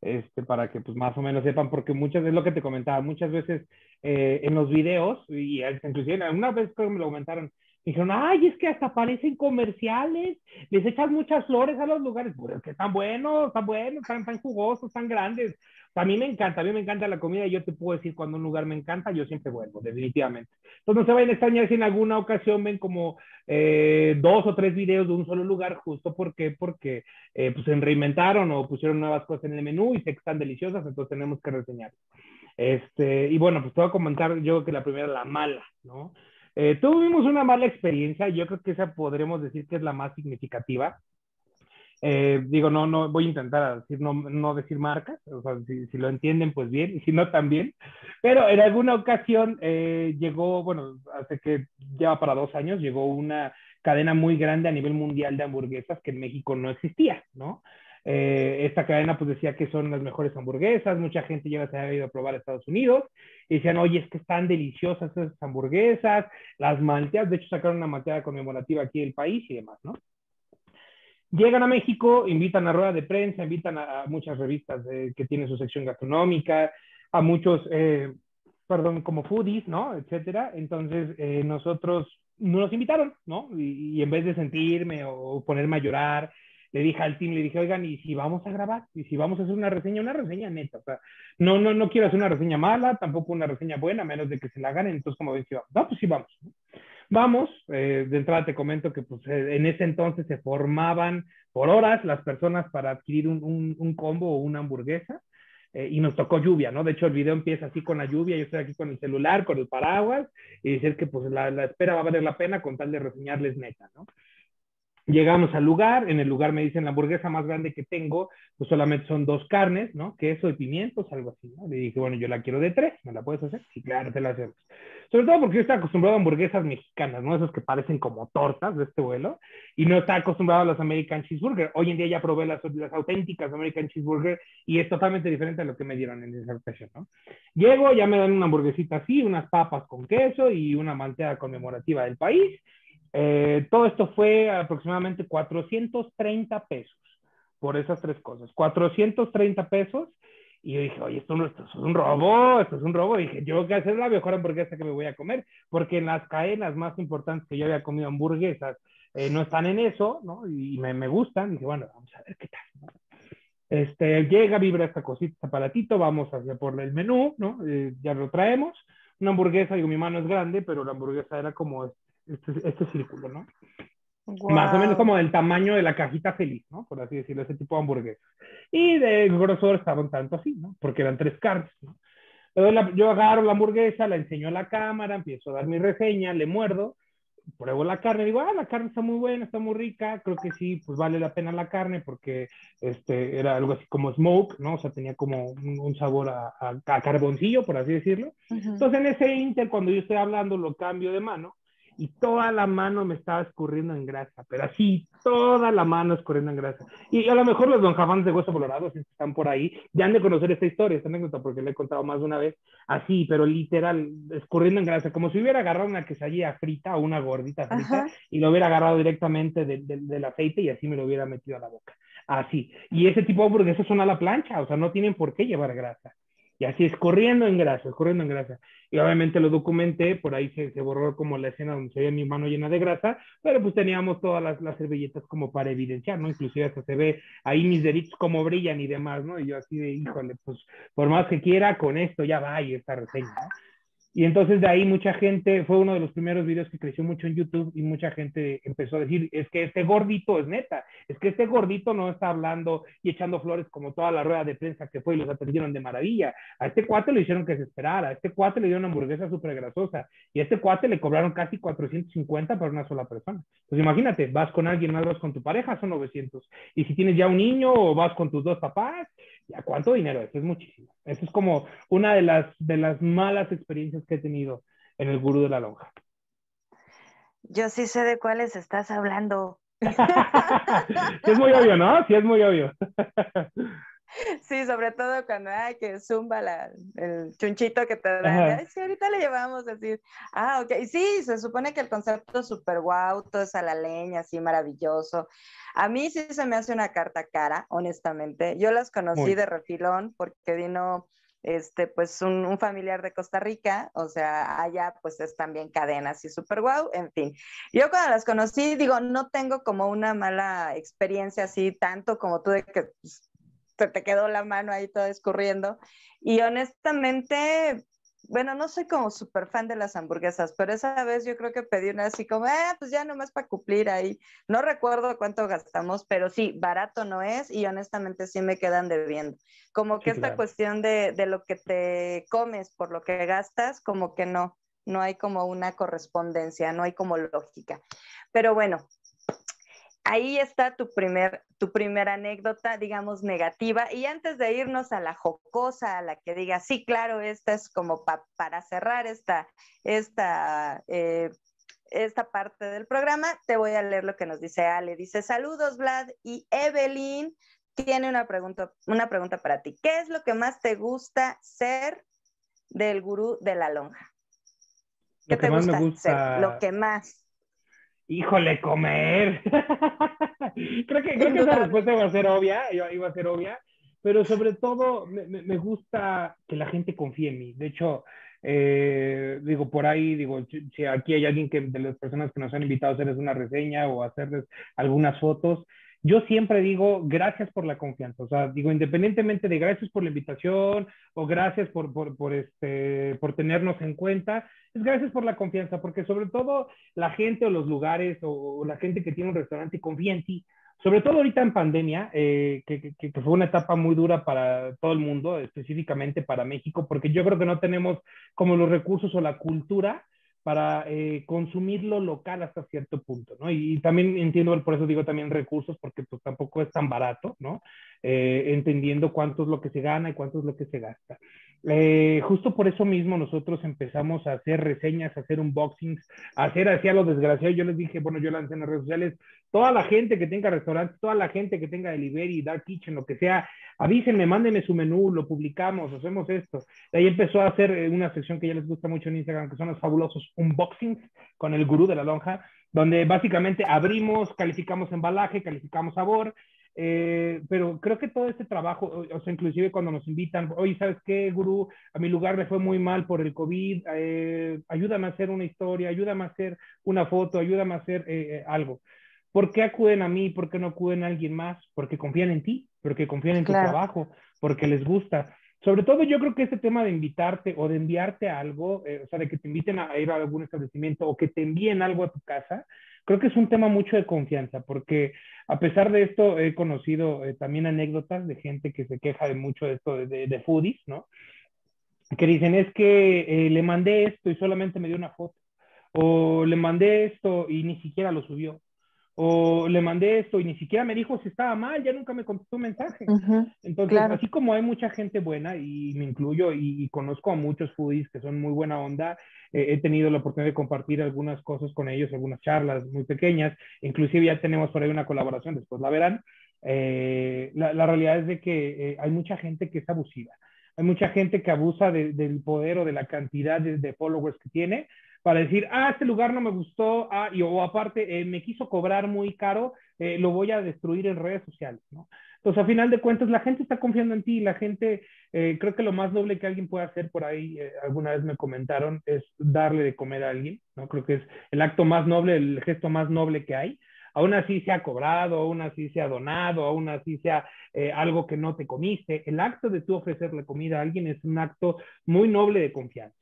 este, para que pues más o menos sepan, porque muchas veces lo que te comentaba, muchas veces eh, en los videos, y inclusive una vez que me lo comentaron, dijeron, ay, es que hasta aparecen comerciales, les echan muchas flores a los lugares, pero es que están buenos, están buenos, están, jugosos, están grandes a mí me encanta, a mí me encanta la comida y yo te puedo decir cuando un lugar me encanta, yo siempre vuelvo, definitivamente. Entonces no se vayan a extrañar si en alguna ocasión ven como eh, dos o tres videos de un solo lugar, justo porque, porque eh, pues se reinventaron o pusieron nuevas cosas en el menú y sé que están deliciosas, entonces tenemos que reseñar. Este, y bueno, pues te voy a comentar yo que la primera, la mala, ¿no? Eh, tuvimos una mala experiencia, yo creo que esa podremos decir que es la más significativa. Eh, digo, no, no, voy a intentar decir, no, no decir marcas, o sea, si, si, lo entienden, pues bien, y si no, también. Pero en alguna ocasión eh, llegó, bueno, hace que lleva para dos años, llegó una cadena muy grande a nivel mundial de hamburguesas que en México no existía, ¿no? Eh, esta cadena pues decía que son las mejores hamburguesas, mucha gente ya se había ido a probar a Estados Unidos y decían, oye, es que están deliciosas esas hamburguesas, las malteadas, de hecho sacaron una malteada conmemorativa aquí del país y demás, ¿no? Llegan a México, invitan a rueda de prensa, invitan a, muchas revistas que tienen su sección gastronómica, a muchos, eh, perdón, como foodies, ¿no? Etcétera. Entonces, eh, nosotros no nos invitaron, ¿no? Y, en vez de sentirme o ponerme a llorar, le dije al team, le dije, oigan, ¿y si vamos a grabar? ¿Y si vamos a hacer una reseña? Una reseña neta, o sea, no, no, no quiero hacer una reseña mala, tampoco una reseña buena, a menos de que se la ganen, entonces como decía, no, pues sí, vamos. Vamos, eh, de entrada te comento que pues, eh, en ese entonces se formaban por horas las personas para adquirir un, un, combo o una hamburguesa. Eh, y nos tocó lluvia, ¿no? De hecho, el video empieza así con la lluvia, yo estoy aquí con el celular, con el paraguas, y decir que pues la, la espera va a valer la pena con tal de reseñarles neta, ¿no? Llegamos al lugar, en el lugar me dicen la hamburguesa más grande que tengo, pues solamente son dos carnes, ¿no? Queso y pimientos, algo así, ¿no? Le dije, bueno, yo la quiero de tres, ¿me la puedes hacer? Sí, claro, te la hacemos. Sobre todo porque yo estoy acostumbrado a hamburguesas mexicanas, ¿no? Esas que parecen como tortas de este vuelo, y no está acostumbrado a las American Cheeseburger. Hoy en día ya probé las, las auténticas American Cheeseburger y es totalmente diferente a lo que me dieron en esa ocasión, ¿no? Llego, ya me dan una hamburguesita así, unas papas con queso y una malteada conmemorativa del país eh, todo esto fue aproximadamente 430 pesos por esas tres cosas. 430 pesos. Y yo dije, oye, esto, no, esto es un robo, esto es un robo. Y dije, yo voy a hacer la mejor hamburguesa que me voy a comer, porque en las cadenas más importantes que yo había comido hamburguesas eh, no están en eso, ¿no? Y me, me gustan. dije, bueno, vamos a ver qué tal. Este, llega, vibra esta cosita, este aparatito, vamos hacia por el menú, ¿no? Eh, ya lo traemos. Una hamburguesa, digo, mi mano es grande, pero la hamburguesa era como este, este círculo, ¿no? Más o menos como del tamaño de la cajita feliz, ¿no? Por así decirlo, ese tipo de hamburguesas. Y de grosor estaban tanto así, ¿no? Porque eran tres carnes, ¿no? yo agarro la hamburguesa, la enseño a la cámara, empiezo a dar mi reseña, le muerdo, pruebo la carne, digo, ah, la carne está muy buena, está muy rica, creo que sí, pues vale la pena la carne porque este, era algo así como smoke, ¿no? O sea, tenía como un, sabor a, a, carboncillo, por así decirlo. Entonces, en ese inter, cuando yo estoy hablando, lo cambio de mano y toda la mano me estaba escurriendo en grasa, pero así, toda la mano escurriendo en grasa. Y a lo mejor los don Jafans de Hueso Colorado, si están por ahí, ya han de conocer esta historia, esta anécdota, porque le he contado más de una vez, así, pero literal, escurriendo en grasa, como si hubiera agarrado una quesadilla frita o una gordita frita y lo hubiera agarrado directamente del aceite y así me lo hubiera metido a la boca. Así. Y ese tipo de hamburguesas son a la plancha, o sea, no tienen por qué llevar grasa. Y así es, corriendo en grasa, corriendo en grasa. Y obviamente lo documenté, por ahí se, borró como la escena donde se veía mi mano llena de grasa, pero pues teníamos todas las, las servilletas como para evidenciar, ¿no? Inclusive hasta se ve ahí mis deditos como brillan y demás, ¿no? Y yo así de, híjole, pues por más que quiera, con esto ya va y esta reseña, ¿no? Y entonces de ahí mucha gente, fue uno de los primeros videos que creció mucho en YouTube y mucha gente empezó a decir, es que este gordito es neta, es que este gordito no está hablando y echando flores como toda la rueda de prensa que fue y los atendieron de maravilla. A este cuate le hicieron que se esperara, a este cuate le dieron una hamburguesa súper grasosa y a este cuate le cobraron casi 450 para una sola persona. Pues imagínate, vas con alguien más, vas con tu pareja, son 900. Y si tienes ya un niño o vas con tus dos papás, ¿ya cuánto dinero es? Es muchísimo. Eso es como una de las, de las malas experiencias que he tenido en el gurú de la lonja. Yo sí sé de cuáles estás hablando. sí es muy obvio, ¿no? Sí es muy obvio. Sí, sobre todo cuando hay que zumba el chunchito que te dan. sí, ahorita le llevamos así. Ah, ok. Sí, se supone que el concepto es súper guau, todo es a la leña, así maravilloso. A mí sí se me hace una carta cara, honestamente. Yo las conocí de refilón porque vino este, pues un, familiar de Costa Rica, o sea, allá pues es también cadenas y súper guau, en fin. Yo cuando las conocí, digo, no tengo como una mala experiencia así, tanto como tú de que pues, se te quedó la mano ahí todo escurriendo. Y honestamente, bueno, no soy como súper fan de las hamburguesas, pero esa vez yo creo que pedí una así como, eh, pues ya nomás para cumplir ahí. No recuerdo cuánto gastamos, pero sí, barato no es y honestamente sí me quedan debiendo. Como que esta cuestión de, de lo que te comes por lo que gastas, como que no, no hay como una correspondencia, no hay como lógica. Pero bueno, ahí está tu primer, tu primera anécdota, digamos, negativa. Y antes de irnos a la jocosa, a la que diga, sí, claro, esta es como para cerrar esta, esta, eh, esta parte del programa, te voy a leer lo que nos dice Ale. Dice, saludos, Vlad y Evelyn. tiene una pregunta, una pregunta para ti. ¿Qué es lo que más te gusta ser del gurú de la lonja? ¿Qué Lo que te más me gusta, gusta- ser? Lo que más. Híjole, comer. creo que, creo que esa respuesta iba a ser obvia, iba, a ser obvia, pero sobre todo me, me- gusta que la gente confíe en mí. De hecho, eh, digo, por ahí, digo, si si aquí hay alguien que de las personas que nos han invitado a hacerles una reseña o a hacerles algunas fotos, yo siempre digo gracias por la confianza. O sea, digo, independientemente de gracias por la invitación o gracias por, por, por, este, por tenernos en cuenta, es gracias por la confianza, porque sobre todo la gente o los lugares o, o la gente que tiene un restaurante confía en ti. Sobre todo ahorita en pandemia, eh, que, que- que fue una etapa muy dura para todo el mundo, específicamente para México, porque yo creo que no tenemos como los recursos o la cultura para eh, consumir lo local hasta cierto punto, ¿no? Y, también entiendo, por eso digo también recursos, porque pues tampoco es tan barato, ¿no? Eh, entendiendo cuánto es lo que se gana y cuánto es lo que se gasta. Eh, justo por eso mismo nosotros empezamos a hacer reseñas, a hacer unboxings, a hacer así a lo desgraciado. Yo les dije, bueno, yo lancé en las redes sociales, toda la gente que tenga restaurantes, toda la gente que tenga delivery, dark kitchen, lo que sea, avísenme, mándenme su menú, lo publicamos, hacemos esto. De ahí empezó a hacer eh, una sección que ya les gusta mucho en Instagram, que son los fabulosos unboxings con el gurú de la lonja, donde básicamente abrimos, calificamos embalaje, calificamos sabor, eh, pero creo que todo este trabajo, o, sea, inclusive cuando nos invitan, oye, ¿sabes qué, gurú? A mi lugar le fue muy mal por el COVID, eh, ayúdame a hacer una historia, ayúdame a hacer una foto, ayúdame a hacer eh, algo. ¿Por qué acuden a mí? ¿Por qué no acuden a alguien más? Porque confían en ti, porque confían en Claro. tu trabajo, porque les gusta. Sobre todo yo creo que este tema de invitarte o de enviarte algo, eh, o sea, de que te inviten a ir a algún establecimiento o que te envíen algo a tu casa, creo que es un tema mucho de confianza, porque a pesar de esto he conocido eh, también anécdotas de gente que se queja de mucho de esto de, de, de foodies, ¿no? Que dicen, es que eh, le mandé esto y solamente me dio una foto, o le mandé esto y ni siquiera lo subió, o le mandé esto y ni siquiera me dijo si estaba mal, ya nunca me contestó un mensaje. Entonces, Claro. así como hay mucha gente buena, y me incluyo, y, y conozco a muchos foodies que son muy buena onda, eh, he tenido la oportunidad de compartir algunas cosas con ellos, algunas charlas muy pequeñas, inclusive ya tenemos por ahí una colaboración, después la verán. Eh, la, la realidad es de que eh, hay mucha gente que es abusiva, hay mucha gente que abusa de- del poder o de la cantidad de, de followers que tiene para decir, ah, este lugar no me gustó, ah, y, o aparte eh, me quiso cobrar muy caro, eh, lo voy a destruir en redes sociales, ¿no? Entonces, a final de cuentas, la gente está confiando en ti, la gente, eh, creo que lo más noble que alguien puede hacer por ahí, alguna vez me comentaron, es darle de comer a alguien, ¿no? Creo que es el acto más noble, el gesto más noble que hay. Aún así se ha cobrado, aún así se ha donado, aún así sea algo que no te comiste. El acto de tú ofrecerle comida a alguien es un acto muy noble de confianza.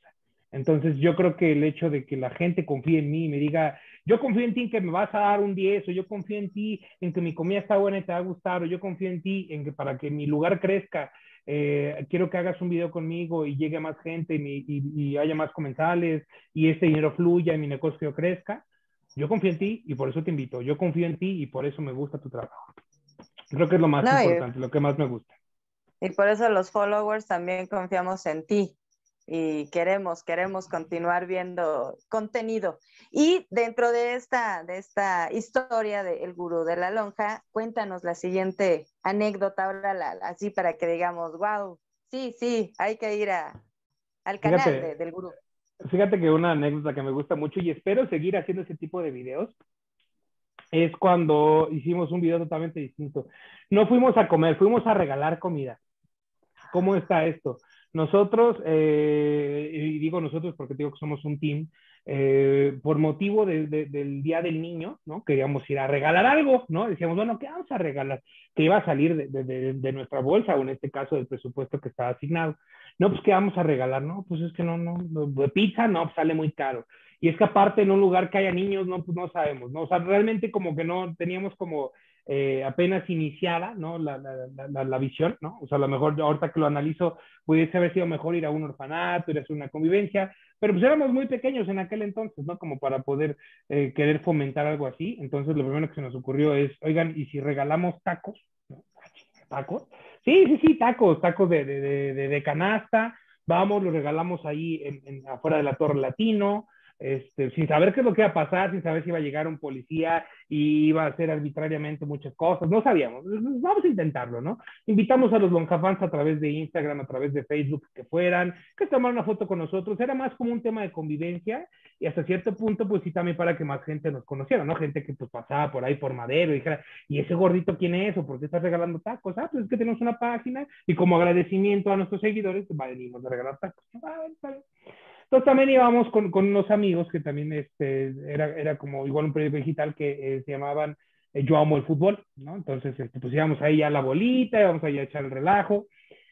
Entonces, yo creo que el hecho de que la gente confíe en mí y me diga, yo confío en ti en que me vas a dar un 10, o yo confío en ti en que mi comida está buena y te va a gustar, o yo confío en ti en que para que mi lugar crezca, eh, quiero que hagas un video conmigo y llegue más gente y, mi- y- y haya más comensales y ese dinero fluya y mi negocio crezca. Yo confío en ti y por eso te invito. Yo confío en ti y por eso me gusta tu trabajo. Creo que es lo más No, importante, lo que más me gusta. Y por eso los followers también confiamos en ti y queremos, queremos continuar viendo contenido. Y dentro de esta, de esta historia del gurú de la lonja, cuéntanos la siguiente anécdota, ahora la, así para que digamos, wow, sí, sí, hay que ir a, al canal Fíjate. de- del gurú. Fíjate que una anécdota que me gusta mucho y espero seguir haciendo ese tipo de videos es cuando hicimos un video totalmente distinto. No fuimos a comer, fuimos a regalar comida. ¿Cómo está esto? Nosotros, eh, y digo nosotros porque digo que somos un team, eh, por motivo de- de- del Día del Niño, ¿no? Queríamos ir a regalar algo, ¿no? Decíamos, bueno, ¿qué vamos a regalar? Que iba a salir de, de- nuestra bolsa o en este caso del presupuesto que estaba asignado. No, pues, ¿qué vamos a regalar? No, pues es que no, no, no, pizza, no, pues sale muy caro. Y es que aparte en un lugar que haya niños, no, pues no sabemos, ¿no? O sea, realmente como que no teníamos como eh, apenas iniciada, ¿no? La, la, la, la, visión, ¿no? O sea, a lo mejor ahorita que lo analizo, pudiese haber sido mejor ir a un orfanato, ir a hacer una convivencia, pero pues éramos muy pequeños en aquel entonces, ¿no? Como para poder eh, querer fomentar algo así. Entonces lo primero que se nos ocurrió es, oigan, ¿y si regalamos tacos? ¿Tacos? Sí, sí, sí, tacos, tacos de, de, de, de canasta, vamos, los regalamos ahí en, en, afuera de la Torre Latino, este, sin saber qué es lo que iba a pasar, sin saber si iba a llegar un policía y iba a hacer arbitrariamente muchas cosas, no sabíamos, vamos a intentarlo, ¿no? Invitamos a los Lonjafans a través de Instagram, a través de Facebook, que fueran, que tomaran una foto con nosotros, era más como un tema de convivencia y hasta cierto punto, pues sí, también para que más gente nos conociera, ¿no? Gente que pues pasaba por ahí por Madero y dijera, ¿y ese gordito quién es? ¿O por qué está regalando tacos? Ah, pues es que tenemos una página y como agradecimiento a nuestros seguidores, pues venimos a regalar tacos. Ah, entonces también íbamos con, con, unos amigos que también este, era, era como igual un periódico digital que eh, se llamaban eh, Yo Amo el Fútbol, ¿no? Entonces este, pues íbamos ahí a la bolita, íbamos ahí a echar el relajo.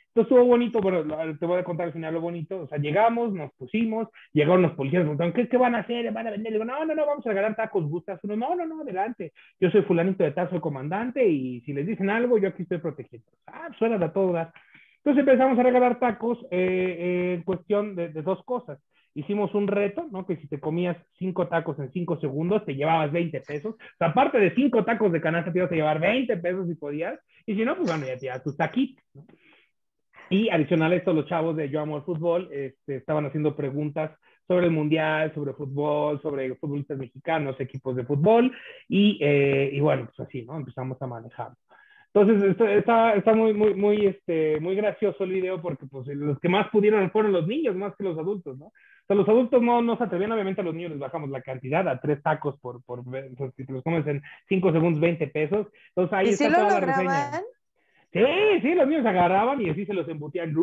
Entonces estuvo bonito, pero te voy a contar al final lo bonito. O sea, llegamos, nos pusimos, llegaron los policías, nos preguntaron, ¿qué, ¿qué van a hacer? ¿Van a vender? Le digo, no, no, no, vamos a regalar tacos, ¿gustas uno? No, no, no, adelante. Yo soy fulanito de tazo, el comandante, y si les dicen algo, yo aquí estoy protegiendo. Ah, suena de todas. Entonces empezamos a regalar tacos eh, en cuestión de, dos cosas hicimos un reto, ¿no? Que si te comías cinco tacos en cinco segundos, te llevabas 20 pesos. O sea, aparte de cinco tacos de canasta, te ibas a llevar 20 pesos si podías. Y si no, pues bueno, ya te llevas tus taquitos, ¿no? Y adicional a esto, los chavos de Yo Amo el Fútbol este, estaban haciendo preguntas sobre el mundial, sobre fútbol, sobre futbolistas mexicanos, equipos de fútbol. Y, eh, y bueno, pues así, ¿no? Empezamos a manejar. Entonces, está, está muy, muy, muy, este, muy gracioso el video porque pues, los que más pudieron fueron los niños, más que los adultos, ¿no? Sea, los adultos no, no se atrevían, obviamente a los niños les bajamos la cantidad a tres tacos por, por si te los comes en cinco segundos, 20 pesos. Entonces ahí ¿Y está si toda lo la reseña. Sí, sí, los niños agarraban y así se los embutían.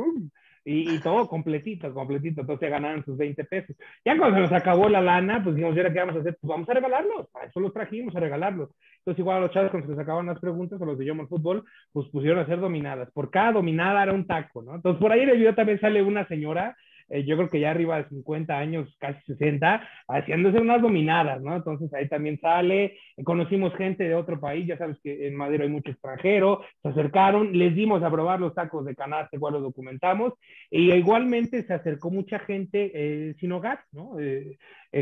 Y, y, todo completito, completito. Entonces ganaban sus 20 pesos. Ya cuando se nos acabó la lana, pues dijimos, ¿y ahora qué vamos a hacer? Pues vamos a regalarlos. A eso los trajimos, a regalarlos. Entonces, igual a los chavos, cuando se les acababan las preguntas, a los de Yo Amo Fútbol, pues pusieron a hacer dominadas. Por cada dominada era un taco, ¿no? Entonces, por ahí en el video también sale una señora eh, yo creo que ya arriba de 50 años, casi 60, haciéndose unas dominadas, ¿no? Entonces ahí también sale, conocimos gente de otro país, ya sabes que en Madero hay mucho extranjero, se acercaron, les dimos a probar los tacos de canasta, igual los documentamos, y igualmente se acercó mucha gente eh, sin hogar, ¿no? Eh,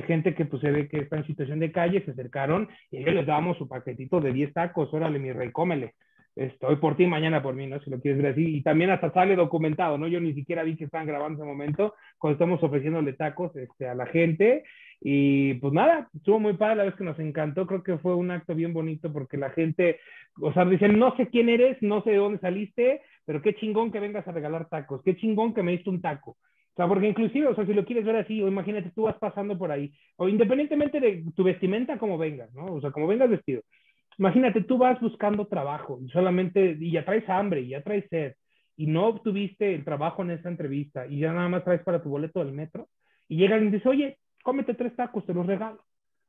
gente que pues se ve que está en situación de calle, se acercaron y ellos les damos su paquetito de 10 tacos, órale mi rey, cómele estoy por ti, mañana por mí, ¿no? Si lo quieres ver así. Y también hasta sale documentado, ¿no? Yo ni siquiera vi que estaban grabando ese momento cuando estamos ofreciéndole tacos este, a la gente. Y pues nada, estuvo muy padre la vez que nos encantó. Creo que fue un acto bien bonito porque la gente, o sea, dicen, no sé quién eres, no sé de dónde saliste, pero qué chingón que vengas a regalar tacos, qué chingón que me diste un taco. O sea, porque inclusive, o sea, si lo quieres ver así, o imagínate, tú vas pasando por ahí, o independientemente de tu vestimenta, como vengas, ¿no? O sea, como vengas vestido Imagínate, tú vas buscando trabajo y solamente, y ya traes hambre, y ya traes sed, y no obtuviste el trabajo en esa entrevista, y ya nada más traes para tu boleto del metro, y llegan y dices, oye, cómete tres tacos, te los regalo.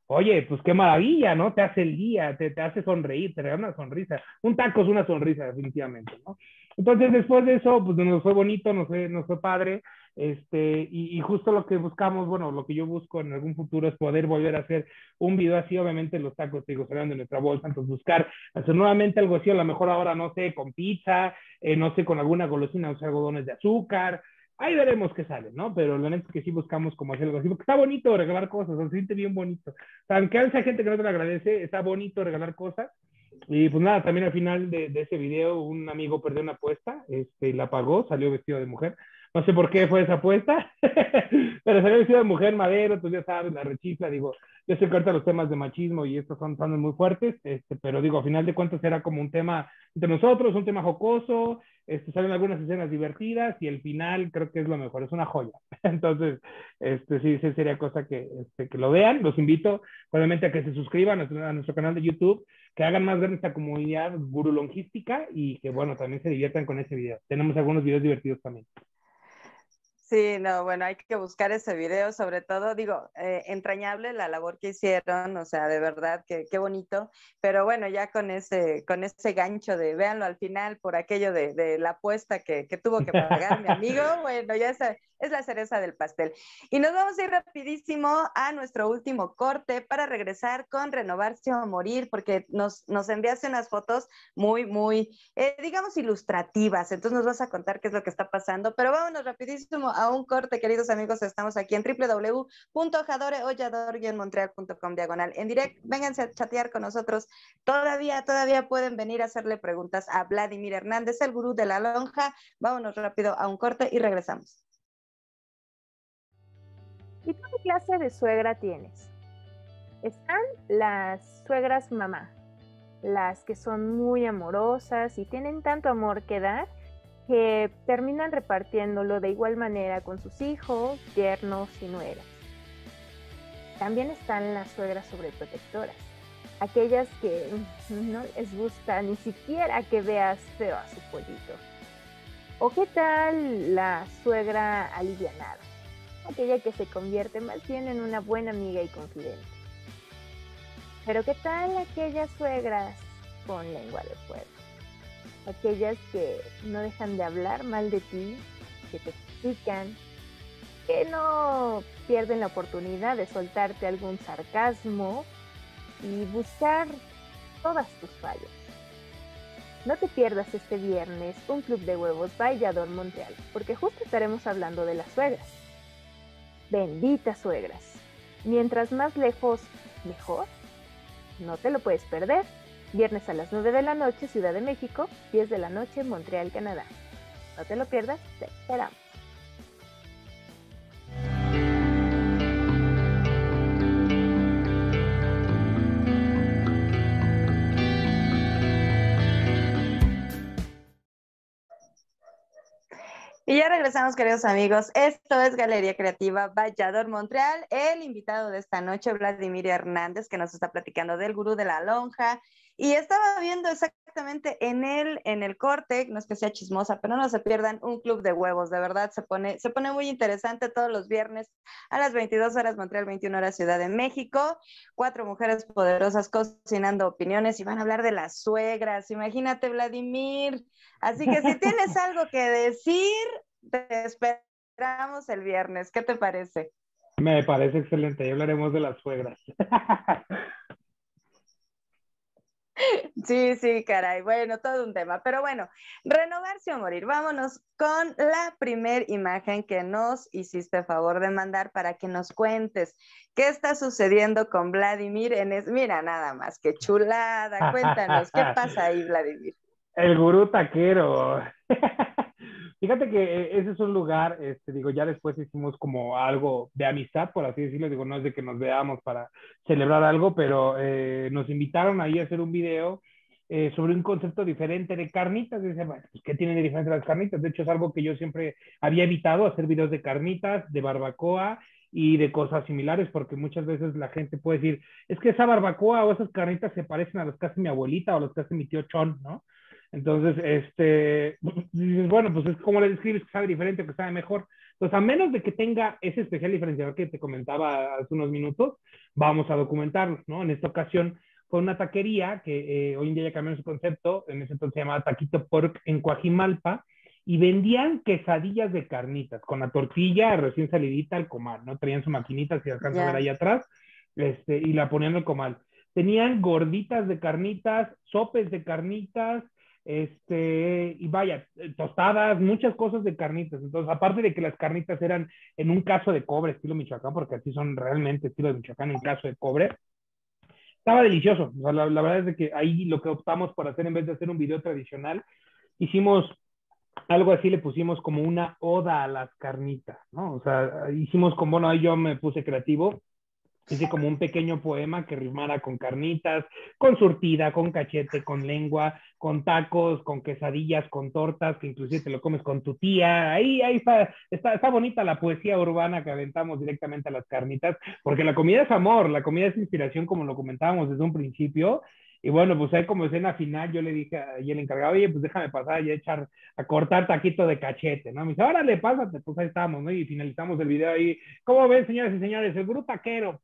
Oye, pues qué maravilla, ¿no? Te hace el día, te, te hace sonreír, te regala una sonrisa. Un taco es una sonrisa, definitivamente, ¿no? Entonces, después de eso, pues nos fue bonito, nos fue, nos fue padre. Este, y, y, justo lo que buscamos, bueno, lo que yo busco en algún futuro es poder volver a hacer un video así, obviamente los tacos, te digo, serán de nuestra bolsa, entonces buscar hacer nuevamente algo así, a lo mejor ahora, no sé, con pizza, eh, no sé, con alguna golosina, o sea, algodones de azúcar, ahí veremos qué sale, ¿no? Pero la neta es que sí buscamos como hacer algo así, porque está bonito regalar cosas, se siente bien bonito. Aunque hay gente que no te lo agradece, está bonito regalar cosas. Y pues nada, también al final de, de ese video un amigo perdió una apuesta, este, la pagó, salió vestido de mujer. No sé por qué fue esa apuesta, pero salió vestido de mujer madero, tú ya sabes, la rechifla, digo, yo sé que ahorita los temas de machismo y estos son, son muy fuertes, este, pero digo, a final de cuentas era como un tema entre nosotros, un tema jocoso, este, salen algunas escenas divertidas y el final creo que es lo mejor, es una joya. Entonces, este, sí, sí sería cosa que, este, que lo vean. Los invito, obviamente, a que se suscriban a nuestro, canal de YouTube, que hagan más grande esta comunidad guru longística y que, bueno, también se diviertan con ese video. Tenemos algunos videos divertidos también. Sí, no, bueno, hay que buscar ese video, sobre todo, digo, eh, entrañable la labor que hicieron, o sea, de verdad, que qué bonito, pero bueno, ya con ese, con ese gancho de véanlo al final por aquello de, de la apuesta que, que, tuvo que pagar mi amigo, bueno, ya es, es la cereza del pastel. Y nos vamos a ir rapidísimo a nuestro último corte para regresar con Renovarse o Morir, porque nos, nos enviaste unas fotos muy, muy, eh, digamos, ilustrativas, entonces nos vas a contar qué es lo que está pasando, pero vámonos rapidísimo a un corte, queridos amigos. Estamos aquí en www.jadoreollador-montreal.com diagonal en direct. Vénganse a chatear con nosotros. Todavía, todavía pueden venir a hacerle preguntas a Vladimir Hernández, el gurú de la lonja. Vámonos rápido a un corte y regresamos. ¿Y tú qué clase de suegra tienes? Están las suegras mamá, las que son muy amorosas y tienen tanto amor que dar que terminan repartiéndolo de igual manera con sus hijos, yernos y nueras. También están las suegras sobreprotectoras, aquellas que no les gusta ni siquiera que veas feo a su pollito. ¿O qué tal la suegra alivianada? Aquella que se convierte más bien en una buena amiga y confidente. Pero ¿qué tal aquellas suegras con lengua de fuego? Aquellas que no dejan de hablar mal de ti, que te critican, que no pierden la oportunidad de soltarte algún sarcasmo y buscar todas tus fallas. No te pierdas este viernes un club de huevos Vallador Montreal, porque justo estaremos hablando de las suegras. Benditas suegras. Mientras más lejos, mejor. No te lo puedes perder. Viernes a las 9 de la noche, Ciudad de México, 10 de la noche, Montreal, Canadá. No te lo pierdas, te esperamos. Y ya regresamos, queridos amigos. Esto es Galería Creativa Vallador Montreal. El invitado de esta noche, Vladimir Hernández, que nos está platicando del gurú de la lonja. Y estaba viendo exactamente en el, en el corte, no es que sea chismosa, pero no se pierdan un club de huevos, de verdad, se pone, se pone muy interesante todos los viernes a las 22 horas Montreal, 21 horas Ciudad de México. Cuatro mujeres poderosas cocinando opiniones y van a hablar de las suegras. Imagínate, Vladimir. Así que si tienes algo que decir, te esperamos el viernes. ¿Qué te parece? Me parece excelente. Ya hablaremos de las suegras. Sí, sí, caray. Bueno, todo un tema. Pero bueno, renovarse o morir. Vámonos con la primer imagen que nos hiciste favor de mandar para que nos cuentes qué está sucediendo con Vladimir en es... Mira, nada más, qué chulada. Cuéntanos, ¿qué pasa ahí, Vladimir? El gurú taquero. Fíjate que eh, ese es un lugar, este, digo, ya después hicimos como algo de amistad, por así decirlo, digo, no es de que nos veamos para celebrar algo, pero eh, nos invitaron ahí a hacer un video eh, sobre un concepto diferente de carnitas. Pues, ¿qué tiene de diferente las carnitas? De hecho, es algo que yo siempre había evitado, hacer videos de carnitas, de barbacoa y de cosas similares, porque muchas veces la gente puede decir, es que esa barbacoa o esas carnitas se parecen a las que hace mi abuelita o a las que hace mi tío Chon, ¿no? Entonces, este, bueno, pues es como le describes que sabe diferente que sabe mejor. Entonces, a menos de que tenga ese especial diferenciador que te comentaba hace unos minutos, vamos a documentarlo, ¿no? En esta ocasión fue una taquería que eh, hoy en día ya cambió su concepto, en ese entonces se llamaba Taquito Pork en Coajimalpa, y vendían quesadillas de carnitas con la tortilla recién salidita al comal, ¿no? Traían su maquinita, si alcanza a ver ahí atrás, este, y la ponían al comal. Tenían gorditas de carnitas, sopes de carnitas, este, y vaya, eh, tostadas, muchas cosas de carnitas. Entonces, aparte de que las carnitas eran en un caso de cobre, estilo Michoacán, porque así son realmente estilo de Michoacán en caso de cobre, estaba delicioso. O sea, la, la, verdad es que ahí lo que optamos por hacer, en vez de hacer un video tradicional, hicimos algo así, le pusimos como una oda a las carnitas, ¿no? O sea, hicimos como, bueno, ahí yo me puse creativo Hice como un pequeño poema que rimara con carnitas, con surtida, con cachete, con lengua, con tacos, con quesadillas, con tortas, que inclusive te lo comes con tu tía. Ahí, ahí está, está, está bonita la poesía urbana que aventamos directamente a las carnitas, porque la comida es amor, la comida es inspiración, como lo comentábamos desde un principio. Y bueno, pues ahí como escena final, yo le dije a el encargado, oye, pues déjame pasar y echar, a cortar taquito de cachete, ¿no? Me dice, órale, pásate, pues ahí estamos, ¿no? Y finalizamos el video ahí. ¿Cómo ven, señoras y señores? El gurú taquero.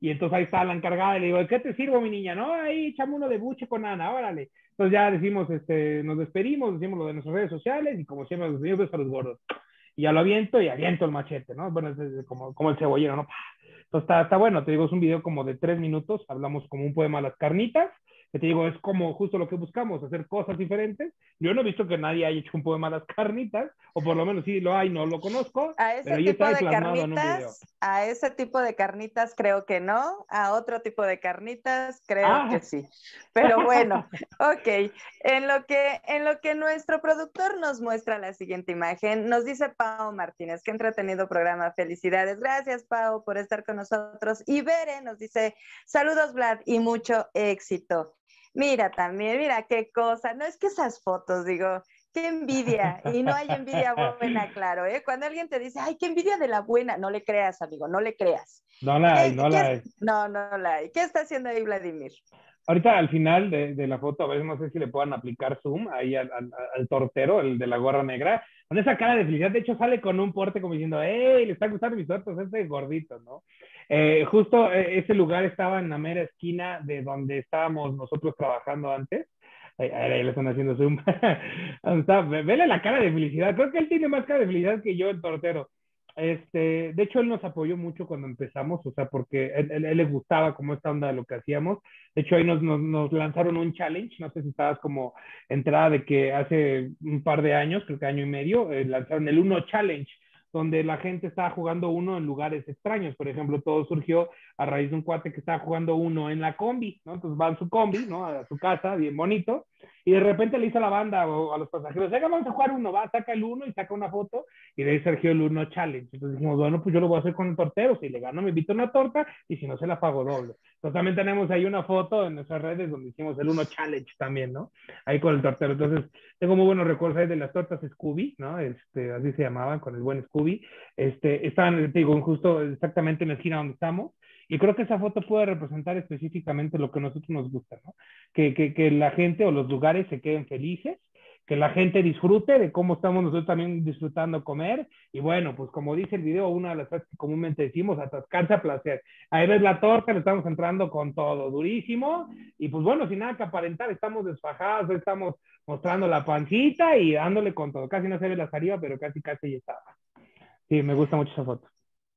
Y entonces ahí está la encargada y le digo, ¿qué te sirvo, mi niña? No, ahí echamos uno de buche con Ana, órale. Entonces ya decimos, este, nos despedimos, decimos lo de nuestras redes sociales y como siempre nos despedimos a los gordos. Y ya lo aviento y aviento el machete, ¿no? Bueno, es como, como el cebollero, ¿no? Entonces está, está bueno, te digo, es un video como de tres minutos, hablamos como un poema a las carnitas que te digo, es como justo lo que buscamos, hacer cosas diferentes. Yo no he visto que nadie haya hecho un poema a las carnitas, o por lo menos sí lo hay, no lo conozco. A ese tipo de carnitas, a ese tipo de carnitas creo que no, a otro tipo de carnitas creo Ah. que sí. Pero bueno, ok. En lo que en lo que nuestro productor nos muestra la siguiente imagen, nos dice Pau Martínez, qué entretenido programa, felicidades. Gracias Pau por estar con nosotros. Y Bere nos dice, saludos Vlad y mucho éxito. Mira también, mira qué cosa. No es que esas fotos, digo, qué envidia. Y no hay envidia buena, claro, ¿eh? Cuando alguien te dice, ay, qué envidia de la buena, no le creas, amigo, no le creas. No la hay, ¿Qué- no la hay. No, no la hay. ¿Qué está haciendo ahí Vladimir? Ahorita al final de, de la foto, a ver, no sé si le puedan aplicar zoom ahí al, al- al tortero, el de la gorra negra, con esa cara de felicidad. De hecho, sale con un porte como diciendo, ¡Ey! Le está gustando mis tortas, este gordito, ¿no? Eh, justo eh, ese lugar estaba en la mera esquina de donde estábamos nosotros trabajando antes. Ahí, ahí- le están haciendo zoom. Vele la cara de felicidad. Creo que él tiene más cara de felicidad que yo, el tortero. Este, de hecho, él nos apoyó mucho cuando empezamos, o sea, porque él, él- le gustaba como esta onda de lo que hacíamos. De hecho, ahí nos, nos, lanzaron un challenge, no sé si estabas como enterada de que hace un par de años, creo que año y medio, eh, lanzaron el Uno Challenge, donde la gente estaba jugando uno en lugares extraños. Por ejemplo, todo surgió a raíz de un cuate que estaba jugando uno en la combi, ¿no? Entonces va en su combi, ¿no? A su casa, bien bonito, y de repente le dice a la banda o a los pasajeros, venga, vamos a jugar uno, va, saca el uno y saca una foto, y de ahí surgió el uno challenge. Entonces dijimos, bueno, pues yo lo voy a hacer con el tortero, si le gano me invito una torta, y si no se la pago doble. Entonces también tenemos ahí una foto en nuestras redes donde hicimos el uno challenge también, ¿no? Ahí con el tortero. Entonces, tengo muy buenos recuerdos ahí de las tortas Scooby, ¿no? Este, así se llamaban, con el buen Scooby. Este, estaban, digo, justo exactamente en la esquina donde estamos. Y creo que esa foto puede representar específicamente lo que a nosotros nos gusta, ¿no? Que, que, que la gente o los lugares se queden felices, que la gente disfrute de cómo estamos nosotros también disfrutando comer. Y bueno, pues como dice el video, una de las frases que comúnmente decimos, atascarse a placer. Ahí ves la torta, le estamos entrando con todo, durísimo. Y pues bueno, sin nada que aparentar, estamos desfajados, estamos mostrando la pancita y dándole con todo. Casi no se ve la saliva, pero casi, casi ya estaba. Sí, me gusta mucho esa foto.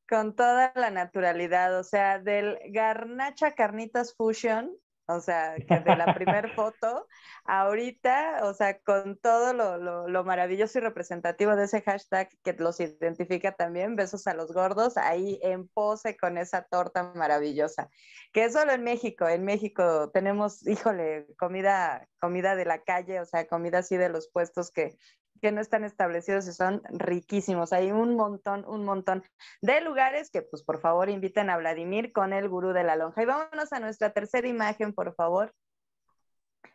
Con toda la naturalidad, o sea, del Garnacha Carnitas Fusion, o sea, que de la primer foto, ahorita, o sea, con todo lo, lo, lo maravilloso y representativo de ese hashtag que los identifica también, besos a los gordos, ahí en pose con esa torta maravillosa, que es solo en México, en México tenemos, híjole, comida, comida de la calle, o sea, comida así de los puestos que, que no están establecidos y son riquísimos. Hay un montón, un montón de lugares que, pues, por favor, inviten a Vladimir con el gurú de la lonja. Y vámonos a nuestra tercera imagen, por favor,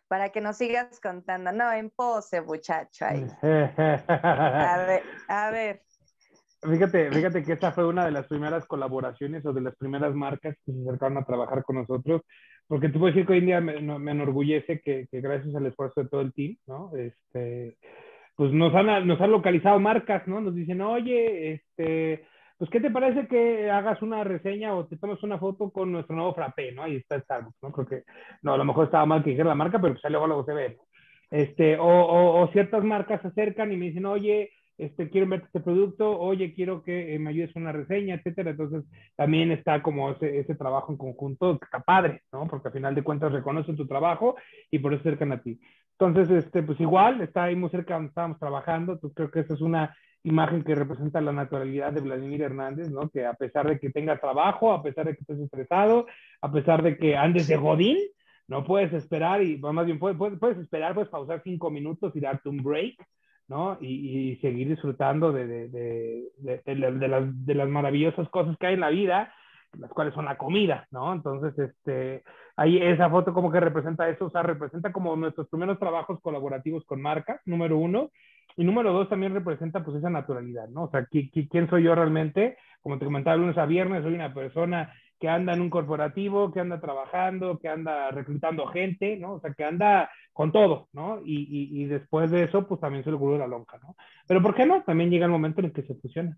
para que nos sigas contando. No, en pose, muchacho, ahí. A ver, a ver. Fíjate, fíjate que esta fue una de las primeras colaboraciones o de las primeras marcas que se acercaron a trabajar con nosotros, porque te puedo decir que hoy en día me enorgullece que, que gracias al esfuerzo de todo el team, ¿no? Este, pues nos han, nos han localizado marcas, ¿no? Nos dicen, oye, este, pues, ¿qué te parece que hagas una reseña o te tomes una foto con nuestro nuevo frappé, ¿no? Ahí está Starbucks, ¿no? Creo que, no, a lo mejor estaba mal que dijera la marca, pero pues luego, luego se ve. Este, o, o, ciertas marcas se acercan y me dicen, oye, este, quiero ver este producto, oye, quiero que eh, me ayudes una reseña, etcétera. Entonces, también está como ese, trabajo en conjunto, que está padre, ¿no? Porque al final de cuentas reconocen tu trabajo y por eso acercan a ti. Entonces, este, pues igual, está ahí muy cerca donde estábamos trabajando, entonces creo que esa es una imagen que representa la naturalidad de Vladimir Hernández, ¿no? Que a pesar de que tenga trabajo, a pesar de que estés estresado, a pesar de que andes de godín, no puedes esperar y, más bien, puedes, puedes, esperar, puedes pausar cinco minutos y darte un break, ¿no? Y, y seguir disfrutando de, de, de, de las, de las maravillosas cosas que hay en la vida, las cuales son la comida, ¿no? Entonces, este, ahí esa foto como que representa eso, o sea, representa como nuestros primeros trabajos colaborativos con marcas, número uno, y número dos también representa pues esa naturalidad, ¿no? O sea, ¿qui, qui, quién soy yo realmente? Como te comentaba, lunes a viernes soy una persona que anda en un corporativo, que anda trabajando, que anda reclutando gente, ¿no? O sea, que anda con todo, ¿no? Y, y, y después de eso, pues también se le ocurrió la lonja, ¿no? Pero ¿por qué no? También llega el momento en el que se fusiona.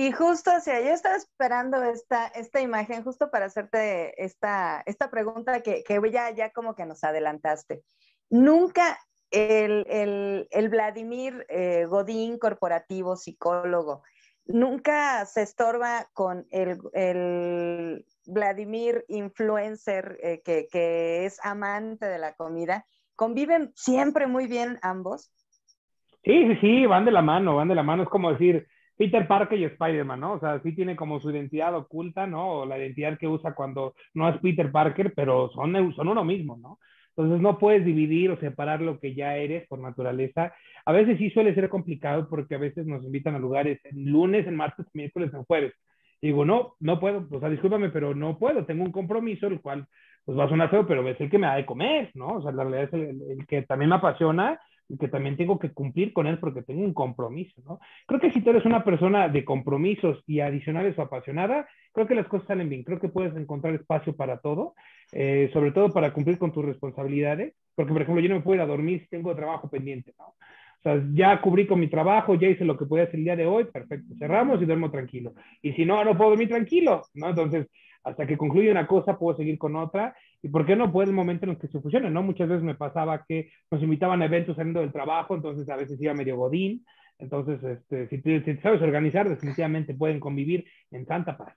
Y justo, sea, yo estaba esperando esta, esta imagen justo para hacerte esta, esta pregunta que, que ya, ya como que nos adelantaste. Nunca el, el, el Vladimir eh, Godín, corporativo, psicólogo, nunca se estorba con el, el, Vladimir, influencer, eh, que, que es amante de la comida, ¿conviven siempre muy bien ambos? Sí, sí, sí, van de la mano, van de la mano. Es como decir Peter Parker y Spider-Man, ¿no? O sea, sí tiene como su identidad oculta, ¿no? O la identidad que usa cuando no es Peter Parker, pero son, son uno mismo, ¿no? Entonces no puedes dividir o separar lo que ya eres por naturaleza. A veces sí suele ser complicado porque a veces nos invitan a lugares en lunes, en martes, miércoles, en jueves. Y digo, no, no puedo, o sea, discúlpame, pero no puedo, tengo un compromiso, el cual pues va a sonar feo, pero es el que me da de comer, ¿no? O sea, la realidad es el que también me apasiona y que también tengo que cumplir con él porque tengo un compromiso, ¿no? Creo que si tú eres una persona de compromisos y adicionales o apasionada, creo que las cosas salen bien, creo que puedes encontrar espacio para todo, eh, sobre todo para cumplir con tus responsabilidades, porque por ejemplo yo no me puedo ir a dormir si tengo trabajo pendiente, ¿no? O sea, ya cubrí con mi trabajo, ya hice lo que podía hacer el día de hoy, perfecto, cerramos y duermo tranquilo. Y si no, no puedo dormir tranquilo, ¿no? Entonces, hasta que concluye una cosa, puedo seguir con otra. ¿Y por qué no puede el momento en el que se fusionen? ¿no? Muchas veces me pasaba que nos invitaban a eventos saliendo del trabajo, entonces a veces iba medio godín. Entonces, este, si, te, si sabes organizar, definitivamente pueden convivir en tanta paz.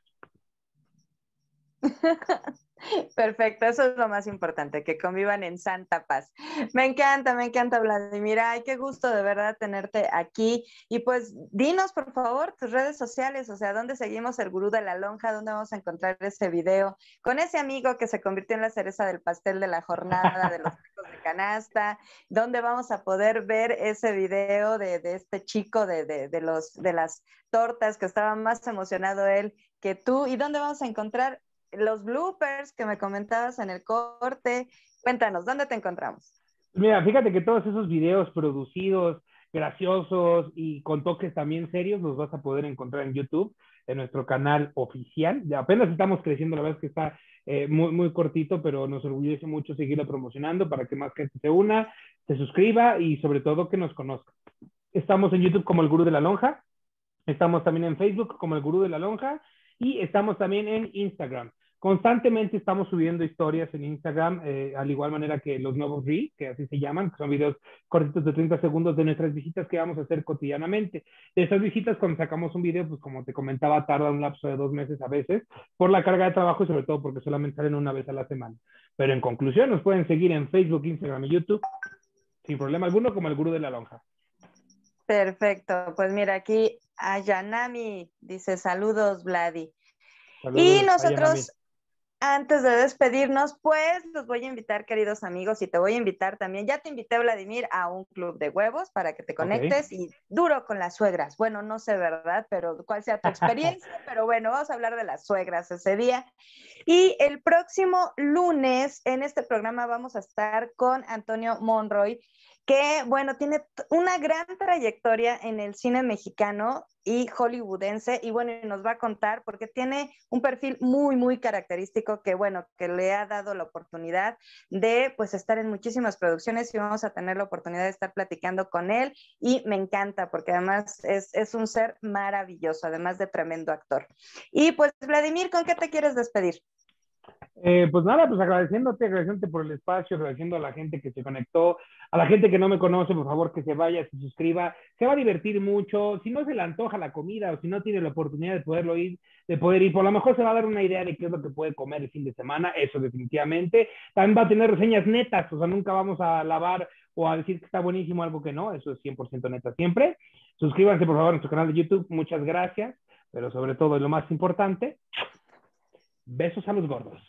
Perfecto, eso es lo más importante, que convivan en santa paz. Me encanta, me encanta, Vladimir. Ay, qué gusto de verdad tenerte aquí. Y pues dinos, por favor, tus redes sociales, o sea, ¿dónde seguimos el gurú de la lonja? ¿Dónde vamos a encontrar ese video con ese amigo que se convirtió en la cereza del pastel de la jornada de los chicos de canasta? ¿Dónde vamos a poder ver ese video de, de este chico de, de, de, los, de las tortas que estaba más emocionado él que tú? ¿Y dónde vamos a encontrar los bloopers que me comentabas en el corte. Cuéntanos, ¿dónde te encontramos? Mira, fíjate que todos esos videos producidos, graciosos y con toques también serios los vas a poder encontrar en YouTube, en nuestro canal oficial. Apenas estamos creciendo, la verdad es que está eh, muy, muy cortito, pero nos orgullece mucho seguirlo promocionando para que más gente se una, se suscriba y sobre todo que nos conozca. Estamos en YouTube como el Gurú de la Lonja, estamos también en Facebook como el Gurú de la Lonja y estamos también en Instagram. Constantemente estamos subiendo historias en Instagram, eh, al igual manera que los nuevos Reels, que así se llaman, que son videos cortitos de 30 segundos de nuestras visitas que vamos a hacer cotidianamente. De esas visitas, cuando sacamos un video, pues como te comentaba, tarda un lapso de dos meses a veces, por la carga de trabajo y sobre todo porque solamente salen una vez a la semana. Pero en conclusión, nos pueden seguir en Facebook, Instagram y YouTube, sin problema alguno, como el Gurú de la Lonja. Perfecto, pues mira, aquí Ayanami dice saludos, Vladi. y nosotros antes de despedirnos, pues los voy a invitar, queridos amigos, y te voy a invitar también. Ya te invité, Vladimir, a un club de huevos para que te conectes y duro con las suegras. Bueno, no sé, ¿verdad? Pero cuál sea tu experiencia, pero bueno, vamos a hablar de las suegras ese día. Y el próximo lunes en este programa vamos a estar con Antonio Monroy que, bueno, tiene una gran trayectoria en el cine mexicano y hollywoodense, y bueno, nos va a contar porque tiene un perfil muy, muy característico que, bueno, que le ha dado la oportunidad de, pues, estar en muchísimas producciones y vamos a tener la oportunidad de estar platicando con él y me encanta porque además es, es un ser maravilloso, además de tremendo actor. Y pues, Vladimir, ¿con qué te quieres despedir? Eh, pues nada, pues agradeciéndote, agradeciéndote por el espacio, agradeciendo a la gente que se conectó, a la gente que no me conoce, por favor que se vaya, se suscriba, se va a divertir mucho, si no se le antoja la comida o si no tiene la oportunidad de poderlo ir, de poder ir, por lo mejor se va a dar una idea de qué es lo que puede comer el fin de semana, eso definitivamente, también va a tener reseñas netas, o sea, nunca vamos a lavar o a decir que está buenísimo algo que no, eso es 100% neta siempre. Suscríbanse por favor a nuestro canal de YouTube, muchas gracias, pero sobre todo, lo más importante, besos a los gordos.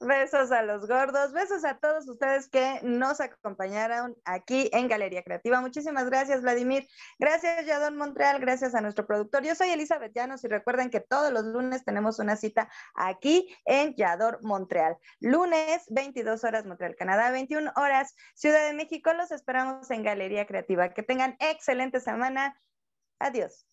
Besos a los gordos, besos a todos ustedes que nos acompañaron aquí en Galería Creativa. Muchísimas gracias, Vladimir. Gracias, Yadon Montreal. Gracias a nuestro productor. Yo soy Elizabeth Llanos y recuerden que todos los lunes tenemos una cita aquí en Yador, Montreal. Lunes, 22 horas, Montreal, Canadá, 21 horas, Ciudad de México. Los esperamos en Galería Creativa. Que tengan excelente semana. Adiós.